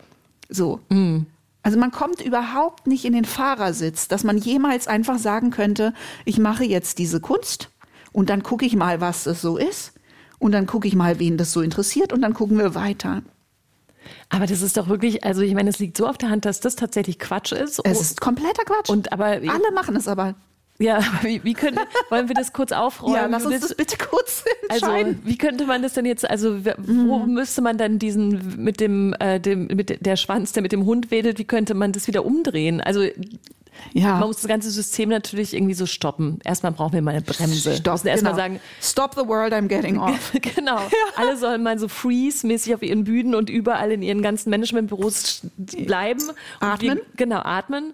So. Mm. Also man kommt überhaupt nicht in den Fahrersitz, dass man jemals einfach sagen könnte, ich mache jetzt diese Kunst und dann gucke ich mal, was das so ist. Und dann gucke ich mal, wen das so interessiert. Und dann gucken wir weiter. Aber das ist doch wirklich, also ich meine, es liegt so auf der Hand, dass das tatsächlich Quatsch ist. Es ist kompletter Quatsch. Und aber alle machen es aber. Ja, wie, wie können, wollen wir das kurz aufräumen? Ja, lass uns das bitte kurz also, entscheiden. Also, wie könnte man das denn jetzt, also, wo mhm. müsste man dann diesen, mit dem, äh, dem, mit der Schwanz, der mit dem Hund wedelt, wie könnte man das wieder umdrehen? Also, ja. Man muss das ganze System natürlich irgendwie so stoppen. Erstmal brauchen wir mal eine Bremse. Stopp, erstmal genau. sagen, stop the world, I'm getting off. genau. Ja. Alle sollen mal so freeze-mäßig auf ihren Bühnen und überall in ihren ganzen Managementbüros bleiben. Atmen. Wir, genau, atmen.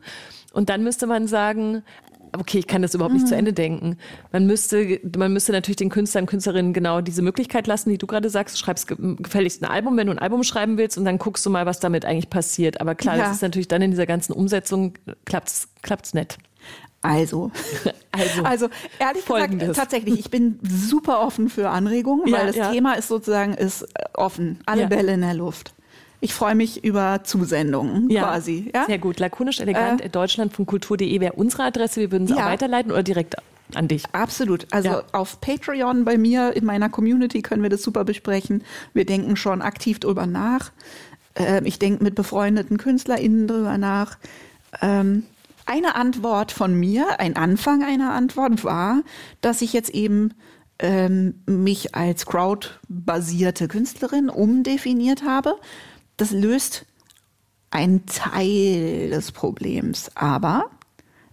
Und dann müsste man sagen, okay, ich kann das überhaupt nicht mhm. zu Ende denken. Man müsste, man müsste natürlich den Künstlern und Künstlerinnen genau diese Möglichkeit lassen, die du gerade sagst. Du schreibst gefälligst ein Album, wenn du ein Album schreiben willst und dann guckst du mal, was damit eigentlich passiert. Aber klar, ja. das ist natürlich dann in dieser ganzen Umsetzung klappt's, klappt's nett. Also, also, also ehrlich folgendes. gesagt, tatsächlich, ich bin super offen für Anregungen, ja, weil das ja. Thema ist sozusagen ist offen, alle Bälle in der Luft. Ich freue mich über Zusendungen ja, quasi. Ja? Sehr gut. Lakonisch elegant äh, Deutschland von kultur.de wäre unsere Adresse. Wir würden es ja. auch weiterleiten oder direkt an dich. Absolut. Also ja. auf Patreon bei mir in meiner Community können wir das super besprechen. Wir denken schon aktiv drüber nach. Ähm, ich denke mit befreundeten KünstlerInnen drüber nach. Ähm, eine Antwort von mir, ein Anfang einer Antwort war, dass ich jetzt eben ähm, mich als crowd-basierte Künstlerin umdefiniert habe das löst einen Teil des Problems, aber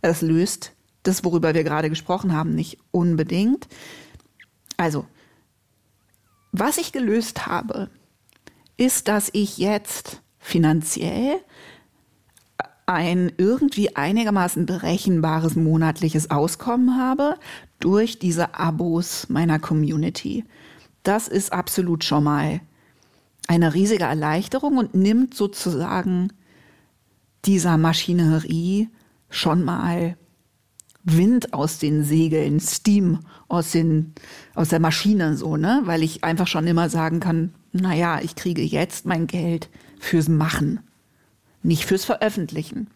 es löst das, worüber wir gerade gesprochen haben, nicht unbedingt. Also, was ich gelöst habe, ist, dass ich jetzt finanziell ein irgendwie einigermaßen berechenbares monatliches Auskommen habe durch diese Abos meiner Community. Das ist absolut schon mal eine riesige Erleichterung und nimmt sozusagen dieser Maschinerie schon mal Wind aus den Segeln, Steam aus den, aus der Maschine, so, ne? Weil ich einfach schon immer sagen kann, naja, ich kriege jetzt mein Geld fürs Machen, nicht fürs Veröffentlichen.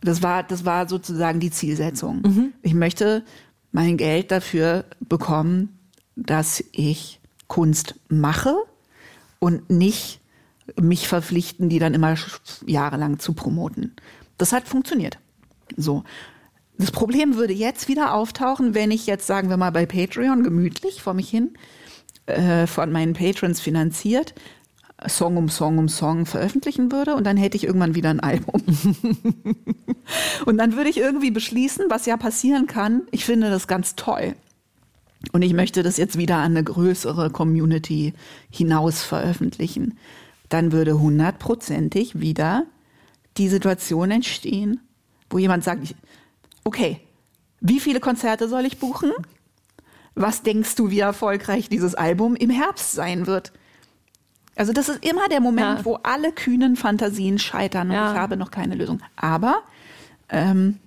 Das war, das war sozusagen die Zielsetzung. Mhm. Ich möchte mein Geld dafür bekommen, dass ich Kunst mache und nicht mich verpflichten, die dann immer jahrelang zu promoten. Das hat funktioniert. So. Das Problem würde jetzt wieder auftauchen, wenn ich jetzt, sagen wir mal, bei Patreon gemütlich vor mich hin äh, von meinen Patrons finanziert Song um Song um Song veröffentlichen würde und dann hätte ich irgendwann wieder ein Album. und dann würde ich irgendwie beschließen, was ja passieren kann. Ich finde das ganz toll. Und ich möchte das jetzt wieder an eine größere Community hinaus veröffentlichen. Dann würde hundertprozentig wieder die Situation entstehen, wo jemand sagt, okay, wie viele Konzerte soll ich buchen? Was denkst du, wie erfolgreich dieses Album im Herbst sein wird? Also das ist immer der Moment, ja. wo alle kühnen Fantasien scheitern und ja. ich habe noch keine Lösung. Aber ähm,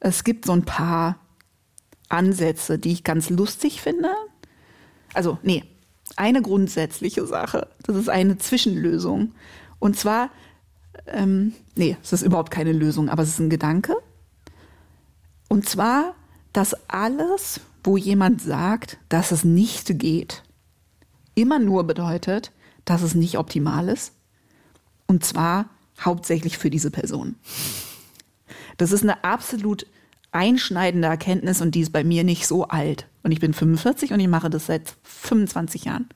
es gibt so ein paar Ansätze, die ich ganz lustig finde. Also, nee, eine grundsätzliche Sache. Das ist eine Zwischenlösung. Und zwar, ähm, nee, es ist überhaupt keine Lösung, aber es ist ein Gedanke. Und zwar, dass alles, wo jemand sagt, dass es nicht geht, immer nur bedeutet, dass es nicht optimal ist. Und zwar hauptsächlich für diese Person. Das ist eine absolut einschneidende Erkenntnis und die ist bei mir nicht so alt. Und ich bin 45 und ich mache das seit 25 Jahren.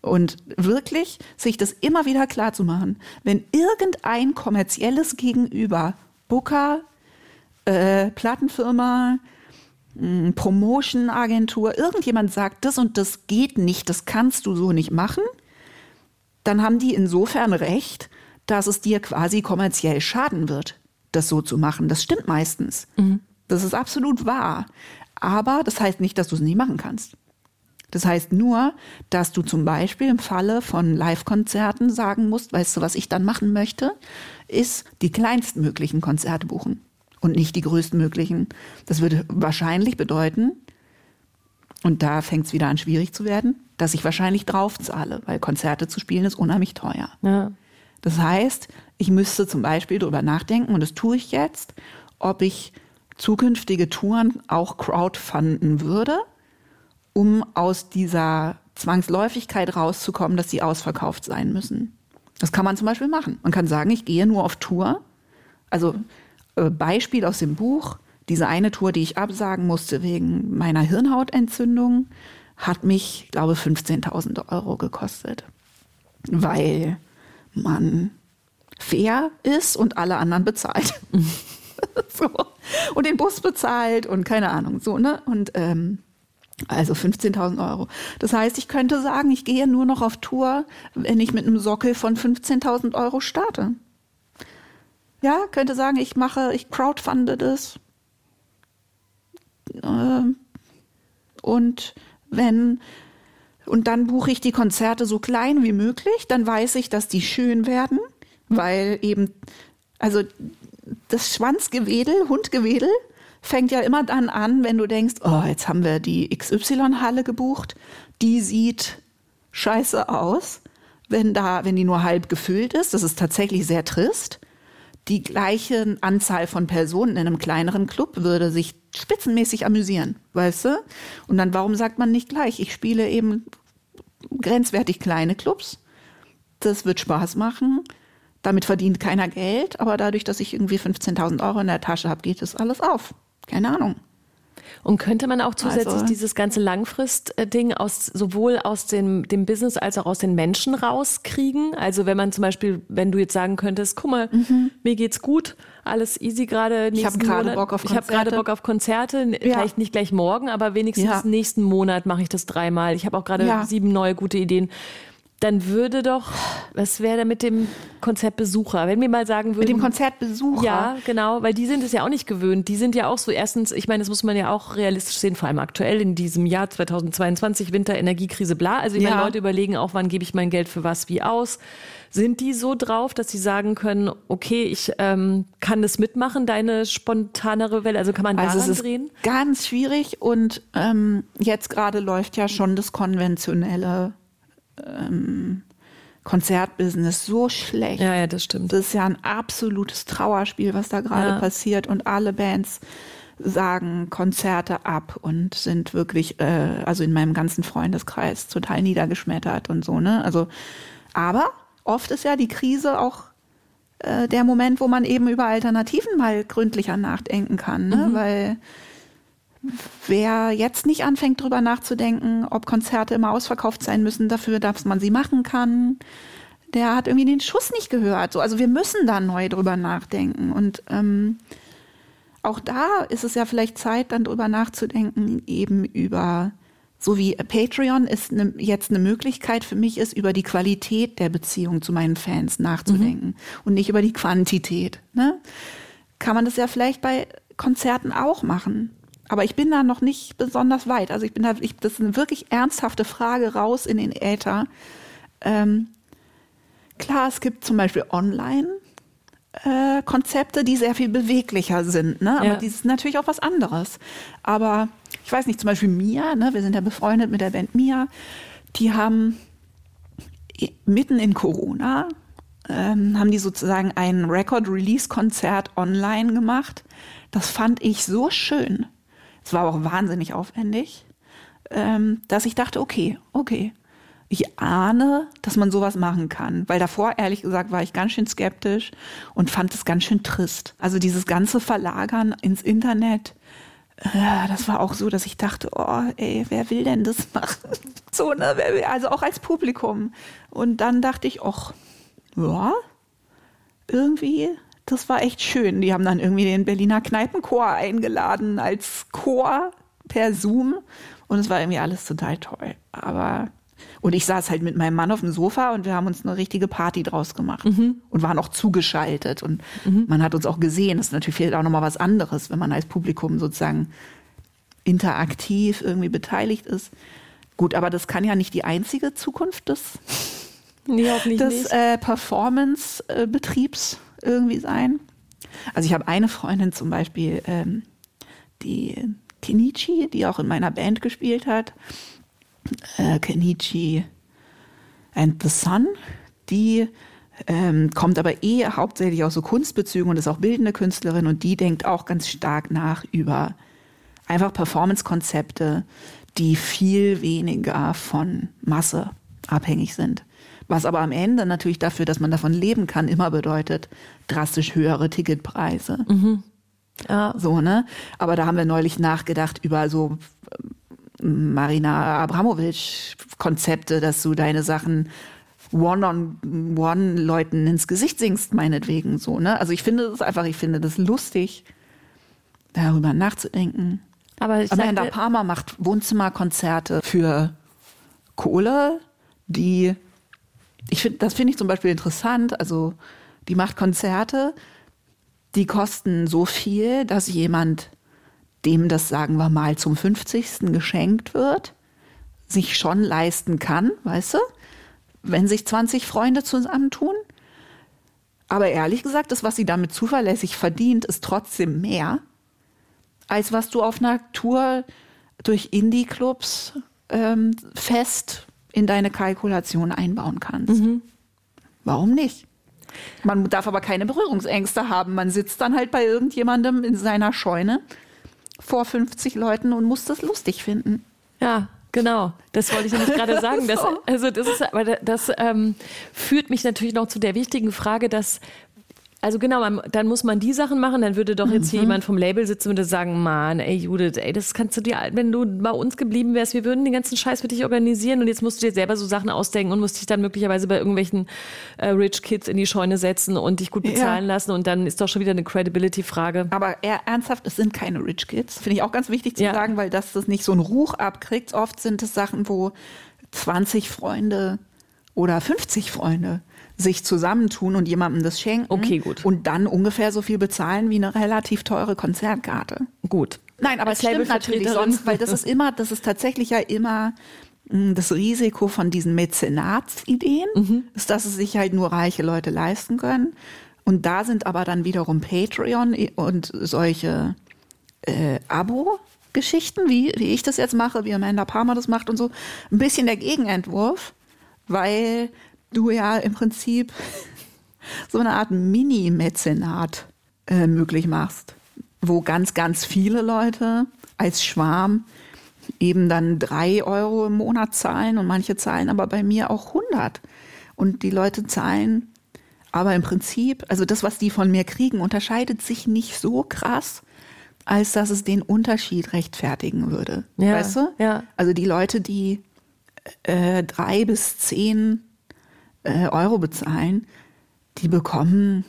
Und wirklich sich das immer wieder klar zu machen, wenn irgendein kommerzielles Gegenüber, Booker, äh, Plattenfirma, hm, Promotion-Agentur, irgendjemand sagt, das und das geht nicht, das kannst du so nicht machen, dann haben die insofern recht, dass es dir quasi kommerziell schaden wird, das so zu machen. Das stimmt meistens. Mhm. Das ist absolut wahr. Aber das heißt nicht, dass du es nie machen kannst. Das heißt nur, dass du zum Beispiel im Falle von Live-Konzerten sagen musst, weißt du, was ich dann machen möchte, ist die kleinstmöglichen Konzerte buchen und nicht die größtmöglichen. Das würde wahrscheinlich bedeuten, und da fängt es wieder an schwierig zu werden, dass ich wahrscheinlich draufzahle, weil Konzerte zu spielen ist unheimlich teuer. Ja. Das heißt, ich müsste zum Beispiel darüber nachdenken, und das tue ich jetzt, ob ich zukünftige Touren auch crowdfunden würde, um aus dieser Zwangsläufigkeit rauszukommen, dass sie ausverkauft sein müssen. Das kann man zum Beispiel machen. Man kann sagen, ich gehe nur auf Tour. Also äh, Beispiel aus dem Buch, diese eine Tour, die ich absagen musste wegen meiner Hirnhautentzündung, hat mich, glaube 15.000 Euro gekostet, weil man fair ist und alle anderen bezahlt. so. Und den Bus bezahlt und keine Ahnung, so, ne? Und ähm, also 15.000 Euro. Das heißt, ich könnte sagen, ich gehe nur noch auf Tour, wenn ich mit einem Sockel von 15.000 Euro starte. Ja, könnte sagen, ich mache, ich crowdfunde das. Äh, und wenn, und dann buche ich die Konzerte so klein wie möglich, dann weiß ich, dass die schön werden, weil eben, also das Schwanzgewedel, Hundgewedel, fängt ja immer dann an, wenn du denkst, oh, jetzt haben wir die XY-Halle gebucht, die sieht scheiße aus, wenn da, wenn die nur halb gefüllt ist. Das ist tatsächlich sehr trist. Die gleiche Anzahl von Personen in einem kleineren Club würde sich spitzenmäßig amüsieren, weißt du? Und dann, warum sagt man nicht gleich, ich spiele eben grenzwertig kleine Clubs? Das wird Spaß machen. Damit verdient keiner Geld, aber dadurch, dass ich irgendwie 15.000 Euro in der Tasche habe, geht das alles auf. Keine Ahnung. Und könnte man auch zusätzlich also, dieses ganze Langfrist-Ding aus, sowohl aus dem, dem Business als auch aus den Menschen rauskriegen? Also wenn man zum Beispiel, wenn du jetzt sagen könntest, guck mal, mhm. mir geht's gut, alles easy gerade. Ich habe gerade Bock auf Konzerte. Ich habe gerade Bock auf Konzerte, ja. vielleicht nicht gleich morgen, aber wenigstens ja. nächsten Monat mache ich das dreimal. Ich habe auch gerade ja. sieben neue gute Ideen dann würde doch, was wäre da mit dem Konzertbesucher? Wenn wir mal sagen würden. Mit dem Konzertbesucher? Ja, genau, weil die sind es ja auch nicht gewöhnt. Die sind ja auch so, erstens, ich meine, das muss man ja auch realistisch sehen, vor allem aktuell in diesem Jahr 2022, Winter, Energiekrise, bla. Also ich Ja. meine, Leute überlegen auch, wann gebe ich mein Geld für was wie aus. Sind die so drauf, dass sie sagen können, okay, ich ähm, kann das mitmachen, deine spontanere Welle? Also kann man Also daran es ist drehen? ganz schwierig und ähm, jetzt gerade läuft ja schon das konventionelle ähm, Konzertbusiness so schlecht. Ja, ja, das stimmt. Das ist ja ein absolutes Trauerspiel, was da gerade Ja. passiert und alle Bands sagen Konzerte ab und sind wirklich, äh, also in meinem ganzen Freundeskreis total niedergeschmettert und so, ne? Also, aber oft ist ja die Krise auch äh, der Moment, wo man eben über Alternativen mal gründlicher nachdenken kann, ne? Weil wer jetzt nicht anfängt, drüber nachzudenken, ob Konzerte immer ausverkauft sein müssen, dafür, dass man sie machen kann, der hat irgendwie den Schuss nicht gehört. So, also wir müssen da neu drüber nachdenken. Und ähm, auch da ist es ja vielleicht Zeit, dann drüber nachzudenken, eben über, so wie Patreon ist ne, jetzt eine Möglichkeit für mich ist, über die Qualität der Beziehung zu meinen Fans nachzudenken und nicht über die Quantität. Ne? Kann man das ja vielleicht bei Konzerten auch machen. Aber ich bin da noch nicht besonders weit. Also ich bin da, ich, das ist eine wirklich ernsthafte Frage raus in den Äther. Ähm, klar, es gibt zum Beispiel online äh, Konzepte, die sehr viel beweglicher sind. Ne? Aber Ja. die ist natürlich auch was anderes. Aber ich weiß nicht, zum Beispiel Mia, ne? wir sind ja befreundet mit der Band Mia, die haben mitten in Corona ähm, haben die sozusagen ein Record-Release-Konzert online gemacht. Das fand ich so schön. Es war auch wahnsinnig aufwendig, ähm, dass ich dachte, okay, okay. Ich ahne, dass man sowas machen kann, weil davor, ehrlich gesagt, war ich ganz schön skeptisch und fand es ganz schön trist. Also dieses ganze Verlagern ins Internet, äh, das war auch so, dass ich dachte, oh, ey, wer will denn das machen? So, ne, also auch als Publikum. Und dann dachte ich, ach, ja, irgendwie, das war echt schön. Die haben dann irgendwie den Berliner Kneipenchor eingeladen als Chor per Zoom und es war irgendwie alles total toll. Aber und ich saß halt mit meinem Mann auf dem Sofa und wir haben uns eine richtige Party draus gemacht und waren auch zugeschaltet und man hat uns auch gesehen. Das ist natürlich auch nochmal was anderes, wenn man als Publikum sozusagen interaktiv irgendwie beteiligt ist. Gut, aber das kann ja nicht die einzige Zukunft des Nee, des äh, Performance-Betriebs irgendwie sein. Also ich habe eine Freundin zum Beispiel, ähm, die Kenichi, die auch in meiner Band gespielt hat. Äh, Kenichi and the Sun, die ähm, kommt aber eh hauptsächlich aus so Kunstbezügen und ist auch bildende Künstlerin und die denkt auch ganz stark nach über einfach Performance-Konzepte, die viel weniger von Masse abhängig sind. Was aber am Ende natürlich dafür, dass man davon leben kann, immer bedeutet drastisch höhere Ticketpreise. Ja. So, ne? Aber da haben wir neulich nachgedacht über so ähm, Marina Abramovic-Konzepte, dass du deine Sachen one-on-one Leuten ins Gesicht singst, meinetwegen so, ne? Also ich finde das einfach, ich finde das lustig, darüber nachzudenken. Aber ich Amanda sag, Palmer macht Wohnzimmerkonzerte für Kohle, die ich finde, das finde ich zum Beispiel interessant. Also die macht Konzerte, die kosten so viel, dass jemand, dem das sagen wir mal zum 50. geschenkt wird, sich schon leisten kann, weißt du, wenn sich 20 Freunde zusammentun. Aber ehrlich gesagt, das, was sie damit zuverlässig verdient, ist trotzdem mehr, als was du auf einer Tour durch Indie-Clubs ähm, fest in deine Kalkulation einbauen kannst. Warum nicht? Man darf aber keine Berührungsängste haben. Man sitzt dann halt bei irgendjemandem in seiner Scheune vor 50 Leuten und muss das lustig finden. Ja, genau. Das wollte ich nämlich gerade sagen. Das, So. also das ist, aber das ähm, führt mich natürlich noch zu der wichtigen Frage, dass also genau, man, dann muss man die Sachen machen, dann würde doch jetzt hier Mhm. jemand vom Label sitzen und würde sagen, Mann, ey Judith, ey, das kannst du dir, wenn du bei uns geblieben wärst, wir würden den ganzen Scheiß für dich organisieren und jetzt musst du dir selber so Sachen ausdenken und musst dich dann möglicherweise bei irgendwelchen äh, Rich Kids in die Scheune setzen und dich gut bezahlen lassen und dann ist doch schon wieder eine Credibility-Frage. Aber eher ernsthaft, es sind keine Rich Kids. Finde ich auch ganz wichtig zu Ja. sagen, weil das das nicht so einen Ruch abkriegt. Oft sind es Sachen, wo 20 Freunde oder 50 Freunde sich zusammentun und jemandem das schenken. Okay, gut. Und dann ungefähr so viel bezahlen wie eine relativ teure Konzertkarte. Gut. Nein, aber es stimmt natürlich sonst, weil das ist immer, das ist tatsächlich ja immer mh, das Risiko von diesen Mäzenatsideen, Mhm. ist, dass es sich halt nur reiche Leute leisten können. Und da sind aber dann wiederum Patreon und solche äh, Abo-Geschichten, wie, wie ich das jetzt mache, wie Amanda Palmer das macht und so, ein bisschen der Gegenentwurf, weil du ja im Prinzip so eine Art Mini-Mäzenat äh, möglich machst, wo ganz, ganz viele Leute als Schwarm eben dann drei Euro im Monat zahlen und manche zahlen aber bei mir auch 100. Und die Leute zahlen aber im Prinzip, also das, was die von mir kriegen, unterscheidet sich nicht so krass, als dass es den Unterschied rechtfertigen würde. Ja, weißt du? ja. Also die Leute, die äh, drei bis zehn Euro bezahlen, die bekommen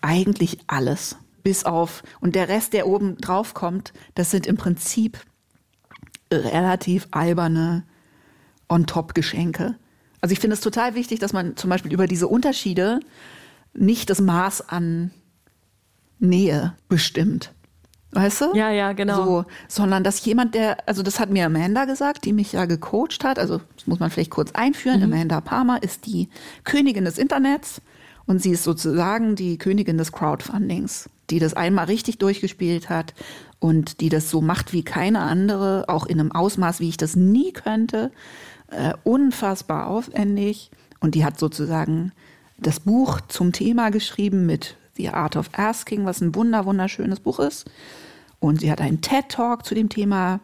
eigentlich alles. Bis auf, und der Rest, der oben drauf kommt, das sind im Prinzip relativ alberne On-Top-Geschenke. Also ich finde es total wichtig, dass man zum Beispiel über diese Unterschiede nicht das Maß an Nähe bestimmt. Weißt du? Ja, ja, genau. So, sondern dass jemand, der, also das hat mir Amanda gesagt, die mich ja gecoacht hat, also das muss man vielleicht kurz einführen. Amanda Palmer ist die Königin des Internets und sie ist sozusagen die Königin des Crowdfundings, die das einmal richtig durchgespielt hat und die das so macht wie keine andere, auch in einem Ausmaß, wie ich das nie könnte, äh, unfassbar aufwendig. Und die hat sozusagen das Buch zum Thema geschrieben mit The Art of Asking, was ein wunder wunderschönes Buch ist. Und sie hat einen TED-Talk zu dem Thema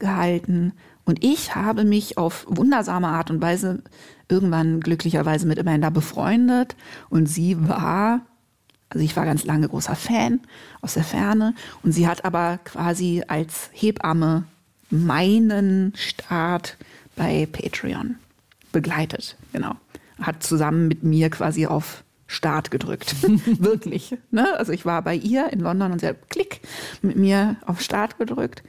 gehalten. Und ich habe mich auf wundersame Art und Weise irgendwann glücklicherweise mit Amanda befreundet. Und sie war, also ich war ganz lange großer Fan aus der Ferne. Und sie hat aber quasi als Hebamme meinen Start bei Patreon begleitet. Genau. Hat zusammen mit mir quasi auf Start gedrückt. Wirklich. Ne? Also ich war bei ihr in London und sie hat Klick mit mir auf Start gedrückt.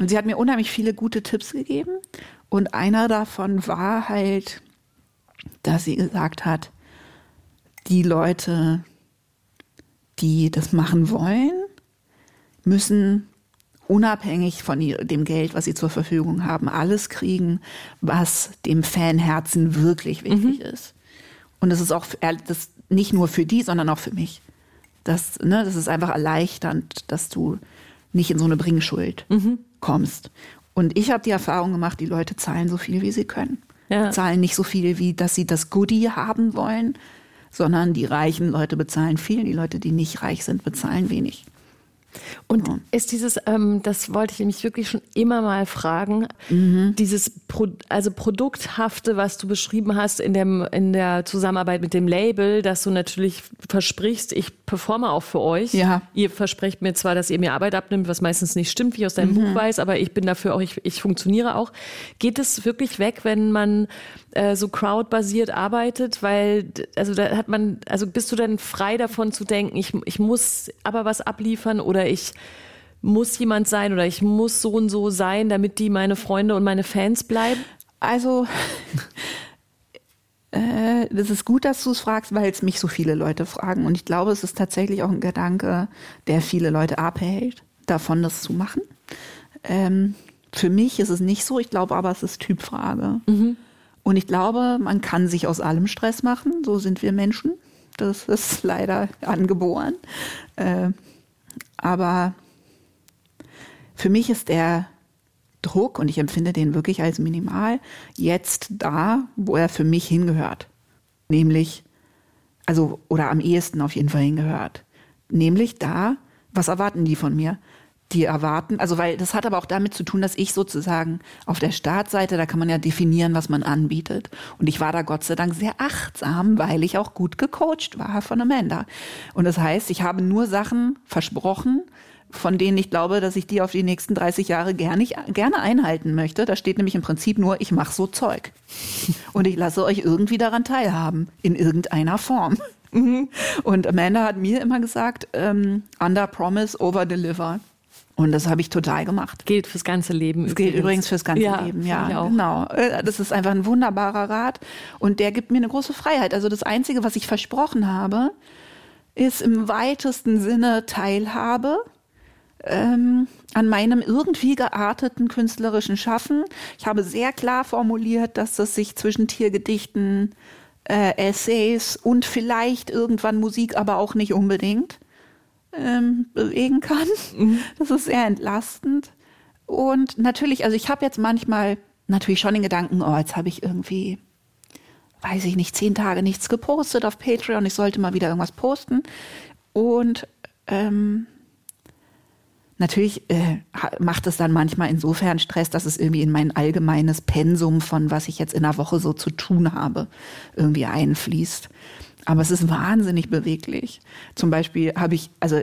Und sie hat mir unheimlich viele gute Tipps gegeben. Und einer davon war halt, dass sie gesagt hat, die Leute, die das machen wollen, müssen unabhängig von dem Geld, was sie zur Verfügung haben, alles kriegen, was dem Fanherzen wirklich wichtig ist. Und das ist auch das nicht nur für die, sondern auch für mich. Das, ne, das ist einfach erleichternd, dass du nicht in so eine Bringschuld kommst. Und ich habe die Erfahrung gemacht, die Leute zahlen so viel, wie sie können. Ja. Zahlen nicht so viel, wie dass sie das Goodie haben wollen, sondern die reichen Leute bezahlen viel, die Leute, die nicht reich sind, bezahlen wenig. Und ist dieses, ähm, das wollte ich nämlich wirklich schon immer mal fragen, Mhm. dieses Pro, also Produkthafte, was du beschrieben hast in, dem, in der Zusammenarbeit mit dem Label, dass du natürlich versprichst, ich performe auch für euch. Ja. Ihr versprecht mir zwar, dass ihr mir Arbeit abnimmt, was meistens nicht stimmt, wie ich aus deinem Mhm. Buch weiß, aber ich bin dafür auch, ich, ich funktioniere auch. Geht es wirklich weg, wenn man äh, so crowdbasiert arbeitet? Weil, also da hat man, also bist du dann frei davon zu denken, ich, ich muss aber was abliefern oder ich muss jemand sein oder ich muss so und so sein, damit die meine Freunde und meine Fans bleiben? Also, äh, das ist gut, dass du es fragst, weil es mich so viele Leute fragen. Und ich glaube, es ist tatsächlich auch ein Gedanke, der viele Leute abhält, davon das zu machen. Ähm, für mich ist es nicht so. Ich glaube aber, es ist Typfrage. Und ich glaube, man kann sich aus allem Stress machen. So sind wir Menschen. Das ist leider angeboren. Äh, aber für mich ist der Druck, und ich empfinde den wirklich als minimal, jetzt da, wo er für mich hingehört. Nämlich, also, oder am ehesten auf jeden Fall hingehört. Nämlich da, was erwarten die von mir? Die erwarten, also weil das hat aber auch damit zu tun, dass ich sozusagen auf der Startseite, da kann man ja definieren, was man anbietet. Und ich war da Gott sei Dank sehr achtsam, weil ich auch gut gecoacht war von Amanda. Und das heißt, ich habe nur Sachen versprochen, von denen ich glaube, dass ich die auf die nächsten 30 Jahre gerne, gerne einhalten möchte. Da steht nämlich im Prinzip nur, ich mache so Zeug. Und ich lasse euch irgendwie daran teilhaben, in irgendeiner Form. Und Amanda hat mir immer gesagt, ähm, under promise, over deliver. Und das habe ich total gemacht. Gilt fürs ganze Leben. Das gilt übrigens fürs ganze ja, Leben, ja. Genau. Äh, das ist einfach ein wunderbarer Rat. Und der gibt mir eine große Freiheit. Also das Einzige, was ich versprochen habe, ist im weitesten Sinne Teilhabe ähm, an meinem irgendwie gearteten künstlerischen Schaffen. Ich habe sehr klar formuliert, dass das sich zwischen Tiergedichten, äh, Essays und vielleicht irgendwann Musik, aber auch nicht unbedingt ähm, bewegen kann. Mhm. Das ist sehr entlastend. Und natürlich, also ich habe jetzt manchmal natürlich schon den Gedanken, oh, jetzt habe ich irgendwie, weiß ich nicht, zehn Tage nichts gepostet auf Patreon, ich sollte mal wieder irgendwas posten. Und ähm, Natürlich äh, macht es dann manchmal insofern Stress, dass es irgendwie in mein allgemeines Pensum von was ich jetzt in der Woche so zu tun habe, irgendwie einfließt. Aber es ist wahnsinnig beweglich. Zum Beispiel habe ich, also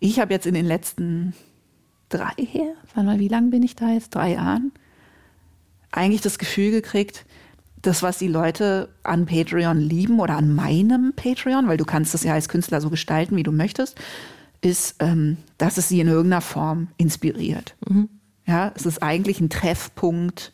ich habe jetzt in den letzten drei, warte mal, wie lange bin ich da jetzt? Drei Jahren? Eigentlich das Gefühl gekriegt, das, was die Leute an Patreon lieben oder an meinem Patreon, weil du kannst das ja als Künstler so gestalten, wie du möchtest, ist, ähm, dass es sie in irgendeiner Form inspiriert. Mhm. Ja, es ist eigentlich ein Treffpunkt,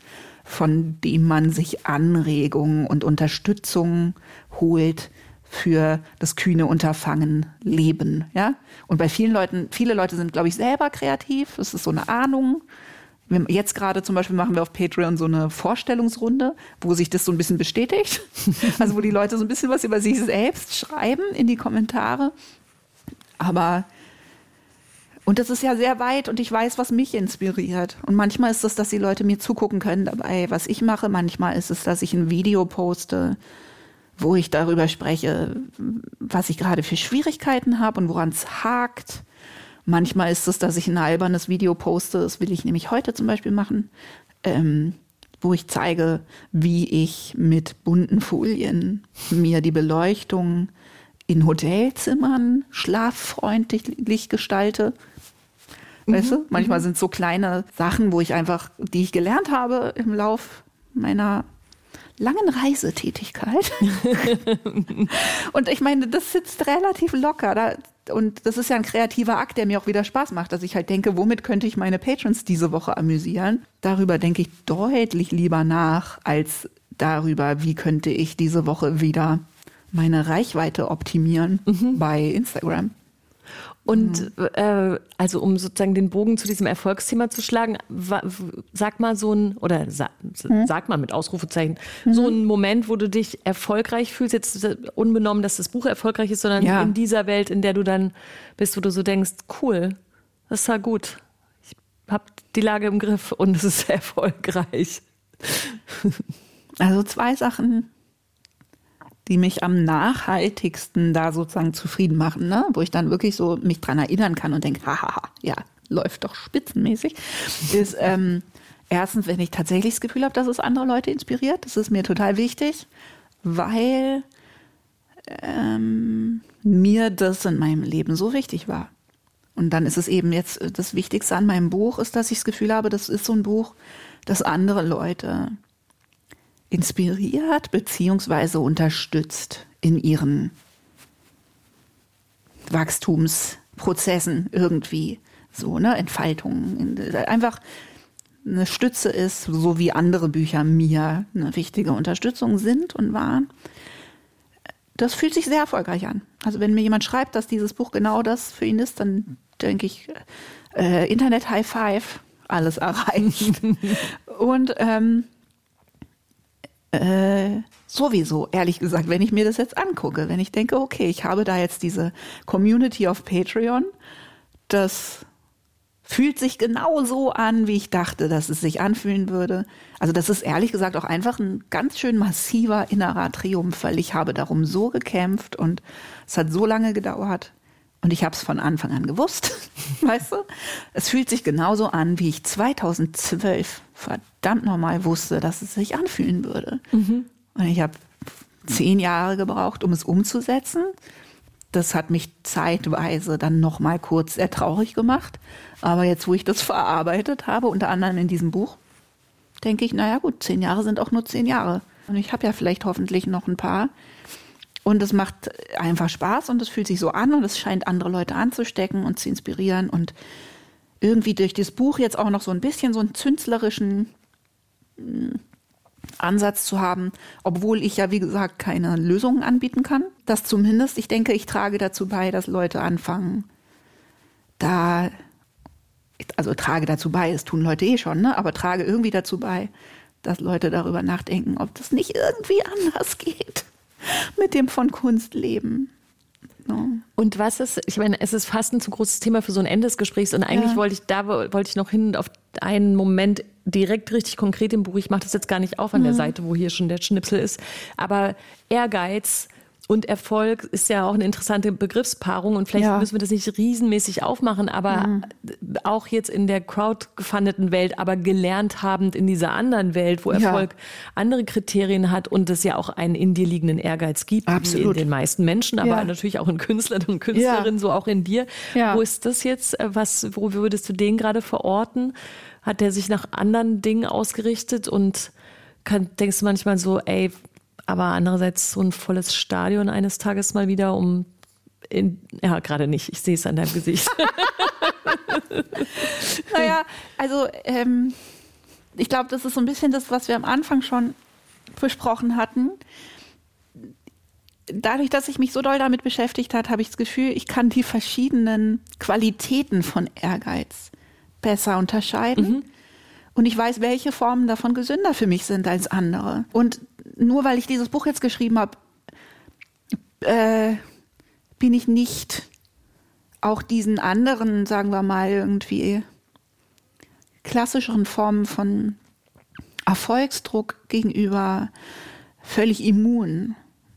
von dem man sich Anregungen und Unterstützung holt für das kühne Unterfangen Leben. Ja, und bei vielen Leuten, viele Leute sind, glaube ich, selber kreativ. Es ist so eine Ahnung. Jetzt gerade zum Beispiel machen wir auf Patreon so eine Vorstellungsrunde, wo sich das so ein bisschen bestätigt. Also wo die Leute so ein bisschen was über sich selbst schreiben in die Kommentare. Aber und das ist ja sehr weit und ich weiß, was mich inspiriert. Und manchmal ist es, dass die Leute mir zugucken können dabei, was ich mache. Manchmal ist es, dass ich ein Video poste, wo ich darüber spreche, was ich gerade für Schwierigkeiten habe und woran es hakt. Manchmal ist es, dass ich ein albernes Video poste, das will ich nämlich heute zum Beispiel machen, ähm, wo ich zeige, wie ich mit bunten Folien mir die Beleuchtung in Hotelzimmern schlaffreundlich gestalte Weißt du? Mhm. Manchmal mhm. sind so kleine Sachen, wo ich einfach, die ich gelernt habe im Lauf meiner langen Reisetätigkeit. und ich meine, das sitzt relativ locker. Da, und das ist ja ein kreativer Akt, der mir auch wieder Spaß macht, dass ich halt denke, womit könnte ich meine Patrons diese Woche amüsieren? Darüber denke ich deutlich lieber nach, als darüber, wie könnte ich diese Woche wieder meine Reichweite optimieren mhm. bei Instagram. Und mhm. äh, also um sozusagen den Bogen zu diesem Erfolgsthema zu schlagen, sag mal so ein, oder sa mhm. sag mal mit Ausrufezeichen, mhm. so ein Moment, wo du dich erfolgreich fühlst, jetzt unbenommen, dass das Buch erfolgreich ist, sondern ja. in dieser Welt, in der du dann bist, wo du so denkst, cool, das war gut. Ich habe die Lage im Griff und es ist erfolgreich. Also zwei Sachen die mich am nachhaltigsten da sozusagen zufrieden machen, ne? wo ich dann wirklich so mich dran erinnern kann und denke, haha, ja, läuft doch spitzenmäßig, ist ähm, erstens, wenn ich tatsächlich das Gefühl habe, dass es andere Leute inspiriert. Das ist mir total wichtig, weil ähm, mir das in meinem Leben so wichtig war. Und dann ist es eben jetzt das Wichtigste an meinem Buch, ist, dass ich das Gefühl habe, das ist so ein Buch, das andere Leute inspiriert beziehungsweise unterstützt in ihren Wachstumsprozessen irgendwie. So, ne, Entfaltungen. Einfach eine Stütze ist, so wie andere Bücher mir eine wichtige Unterstützung sind und waren. Das fühlt sich sehr erfolgreich an. Also wenn mir jemand schreibt, dass dieses Buch genau das für ihn ist, dann denke ich, äh, Internet High Five, alles erreicht. und ähm, äh, sowieso, ehrlich gesagt, wenn ich mir das jetzt angucke, wenn ich denke, okay, ich habe da jetzt diese Community auf Patreon, das fühlt sich genau so an, wie ich dachte, dass es sich anfühlen würde. Also das ist ehrlich gesagt auch einfach ein ganz schön massiver innerer Triumph, weil ich habe darum so gekämpft und es hat so lange gedauert. Und ich habe es von Anfang an gewusst, weißt du? Es fühlt sich genauso an, wie ich 2012 verdammt normal wusste, dass es sich anfühlen würde. Mhm. Und ich habe zehn Jahre gebraucht, um es umzusetzen. Das hat mich zeitweise dann noch mal kurz sehr traurig gemacht. Aber jetzt, wo ich das verarbeitet habe, unter anderem in diesem Buch, denke ich, naja gut, zehn Jahre sind auch nur zehn Jahre. Und ich habe ja vielleicht hoffentlich noch ein paar. Und es macht einfach Spaß und es fühlt sich so an und es scheint andere Leute anzustecken und zu inspirieren. Und irgendwie durch das Buch jetzt auch noch so ein bisschen so einen zünslerischen hm, Ansatz zu haben, obwohl ich ja, wie gesagt, keine Lösungen anbieten kann. Das zumindest, ich denke, ich trage dazu bei, dass Leute anfangen, da, also trage dazu bei, das tun Leute eh schon, ne? aber trage irgendwie dazu bei, dass Leute darüber nachdenken, ob das nicht irgendwie anders geht mit dem von Kunst leben. Und was ist, ich meine, es ist fast ein zu großes Thema für so ein Ende des Gesprächs und eigentlich ja. wollte ich, da wollte ich noch hin auf einen Moment direkt richtig konkret im Buch. Ich mache das jetzt gar nicht auf an mhm. der Seite, wo hier schon der Schnipsel ist. Aber Ehrgeiz und Erfolg ist ja auch eine interessante Begriffspaarung und vielleicht ja. müssen wir das nicht riesenmäßig aufmachen, aber mhm. auch jetzt in der crowdgefundeten Welt, aber gelernt habend in dieser anderen Welt, wo Erfolg ja. andere Kriterien hat und es ja auch einen in dir liegenden Ehrgeiz gibt, Absolut. wie in den meisten Menschen, aber ja. natürlich auch in Künstlern und Künstlerinnen, so auch in dir. Wo ist das jetzt? Was, wo würdest du den gerade verorten? Hat der sich nach anderen Dingen ausgerichtet und kann, denkst du manchmal so, ey, aber andererseits so ein volles Stadion eines Tages mal wieder, um in, ja, gerade nicht. Ich sehe es an deinem Gesicht. naja, also ähm, ich glaube, das ist so ein bisschen das, was wir am Anfang schon besprochen hatten. Dadurch, dass ich mich so doll damit beschäftigt habe, habe ich das Gefühl, ich kann die verschiedenen Qualitäten von Ehrgeiz besser unterscheiden. Mhm. Und ich weiß, welche Formen davon gesünder für mich sind als andere. Und nur weil ich dieses Buch jetzt geschrieben habe, äh, bin ich nicht auch diesen anderen, sagen wir mal, irgendwie klassischeren Formen von Erfolgsdruck gegenüber völlig immun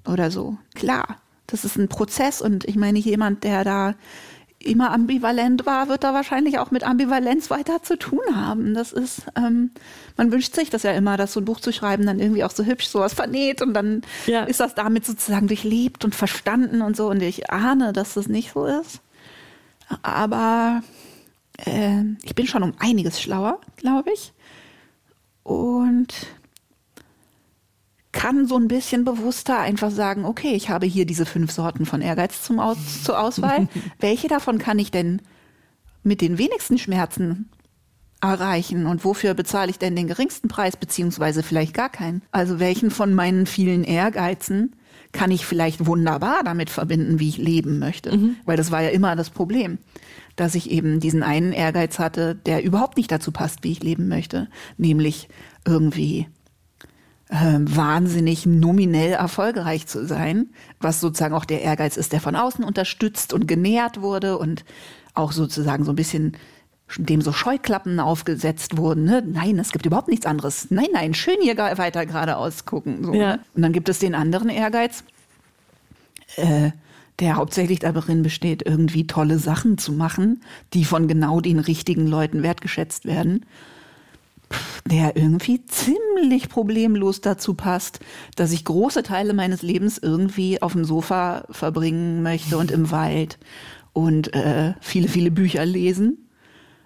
oder so. Klar, das ist ein Prozess und ich meine, jemand, der da immer ambivalent war, wird da wahrscheinlich auch mit Ambivalenz weiter zu tun haben. Das ist, ähm, man wünscht sich das ja immer, dass so ein Buch zu schreiben dann irgendwie auch so hübsch sowas vernäht und dann ja. ist das damit sozusagen durchlebt und verstanden und so. Und ich ahne, dass das nicht so ist. Aber äh, ich bin schon um einiges schlauer, glaube ich. Und kann so ein bisschen bewusster einfach sagen, okay, ich habe hier diese fünf Sorten von Ehrgeiz zum Aus zur Auswahl. Welche davon kann ich denn mit den wenigsten Schmerzen erreichen und wofür bezahle ich denn den geringsten Preis, beziehungsweise vielleicht gar keinen? Also welchen von meinen vielen Ehrgeizen kann ich vielleicht wunderbar damit verbinden, wie ich leben möchte? Mhm. Weil das war ja immer das Problem, dass ich eben diesen einen Ehrgeiz hatte, der überhaupt nicht dazu passt, wie ich leben möchte, nämlich irgendwie äh, wahnsinnig nominell erfolgreich zu sein, was sozusagen auch der Ehrgeiz ist, der von außen unterstützt und genährt wurde und auch sozusagen so ein bisschen dem so Scheuklappen aufgesetzt wurden. Ne? Nein, es gibt überhaupt nichts anderes. Nein, nein, schön hier weiter geradeaus gucken. So, ja. ne? Und dann gibt es den anderen Ehrgeiz, äh, der hauptsächlich darin besteht, irgendwie tolle Sachen zu machen, die von genau den richtigen Leuten wertgeschätzt werden der irgendwie ziemlich problemlos dazu passt, dass ich große Teile meines Lebens irgendwie auf dem Sofa verbringen möchte und im Wald und äh, viele, viele Bücher lesen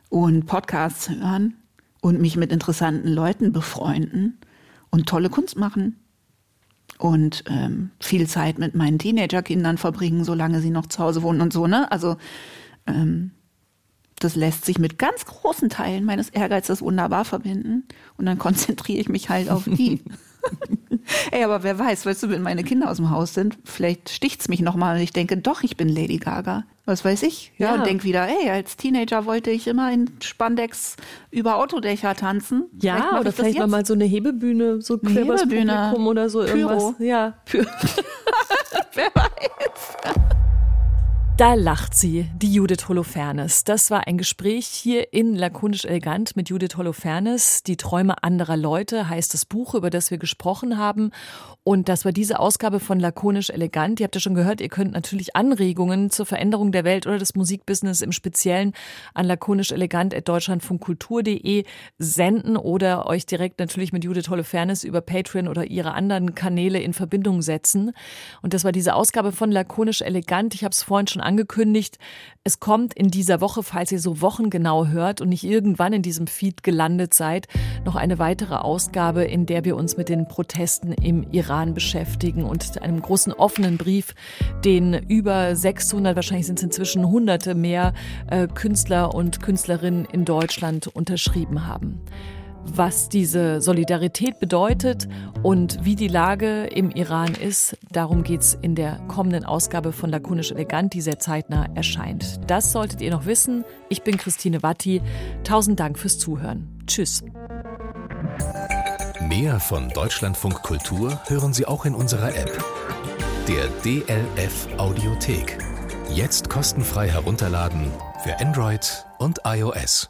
und Podcasts hören und mich mit interessanten Leuten befreunden und tolle Kunst machen und ähm, viel Zeit mit meinen Teenagerkindern verbringen, solange sie noch zu Hause wohnen und so, ne? Also ähm, das lässt sich mit ganz großen Teilen meines Ehrgeizes wunderbar verbinden. Und dann konzentriere ich mich halt auf die. Ey, aber wer weiß, weißt du, wenn meine Kinder aus dem Haus sind, vielleicht sticht's mich nochmal und ich denke, doch, ich bin Lady Gaga. Was weiß ich? Ja, ja. und denk wieder, ey, als Teenager wollte ich immer in Spandex über Autodächer tanzen. Ja, vielleicht oder vielleicht mal so eine Hebebühne, so quer Hebebühne, oder so Pyro. irgendwas. Ja, Pyro. wer weiß. Da lacht sie, die Judith Holofernes. Das war ein Gespräch hier in Lakonisch Elegant mit Judith Holofernes. Die Träume anderer Leute heißt das Buch, über das wir gesprochen haben. Und das war diese Ausgabe von Lakonisch Elegant. Ihr habt ja schon gehört, ihr könnt natürlich Anregungen zur Veränderung der Welt oder des Musikbusiness im Speziellen an lakonischelegant.deutschlandfunkkultur.de senden oder euch direkt natürlich mit Judith Holofernes über Patreon oder ihre anderen Kanäle in Verbindung setzen. Und das war diese Ausgabe von Lakonisch Elegant. Ich habe es vorhin schon angekündigt. Es kommt in dieser Woche, falls ihr so wochengenau hört und nicht irgendwann in diesem Feed gelandet seid, noch eine weitere Ausgabe, in der wir uns mit den Protesten im Iran beschäftigen und einem großen offenen Brief, den über 600, wahrscheinlich sind es inzwischen hunderte mehr äh, Künstler und Künstlerinnen in Deutschland unterschrieben haben was diese Solidarität bedeutet und wie die Lage im Iran ist. Darum geht es in der kommenden Ausgabe von Lakonisch Elegant, die sehr zeitnah erscheint. Das solltet ihr noch wissen. Ich bin Christine Watti. Tausend Dank fürs Zuhören. Tschüss. Mehr von Deutschlandfunk Kultur hören Sie auch in unserer App, der DLF Audiothek. Jetzt kostenfrei herunterladen für Android und iOS.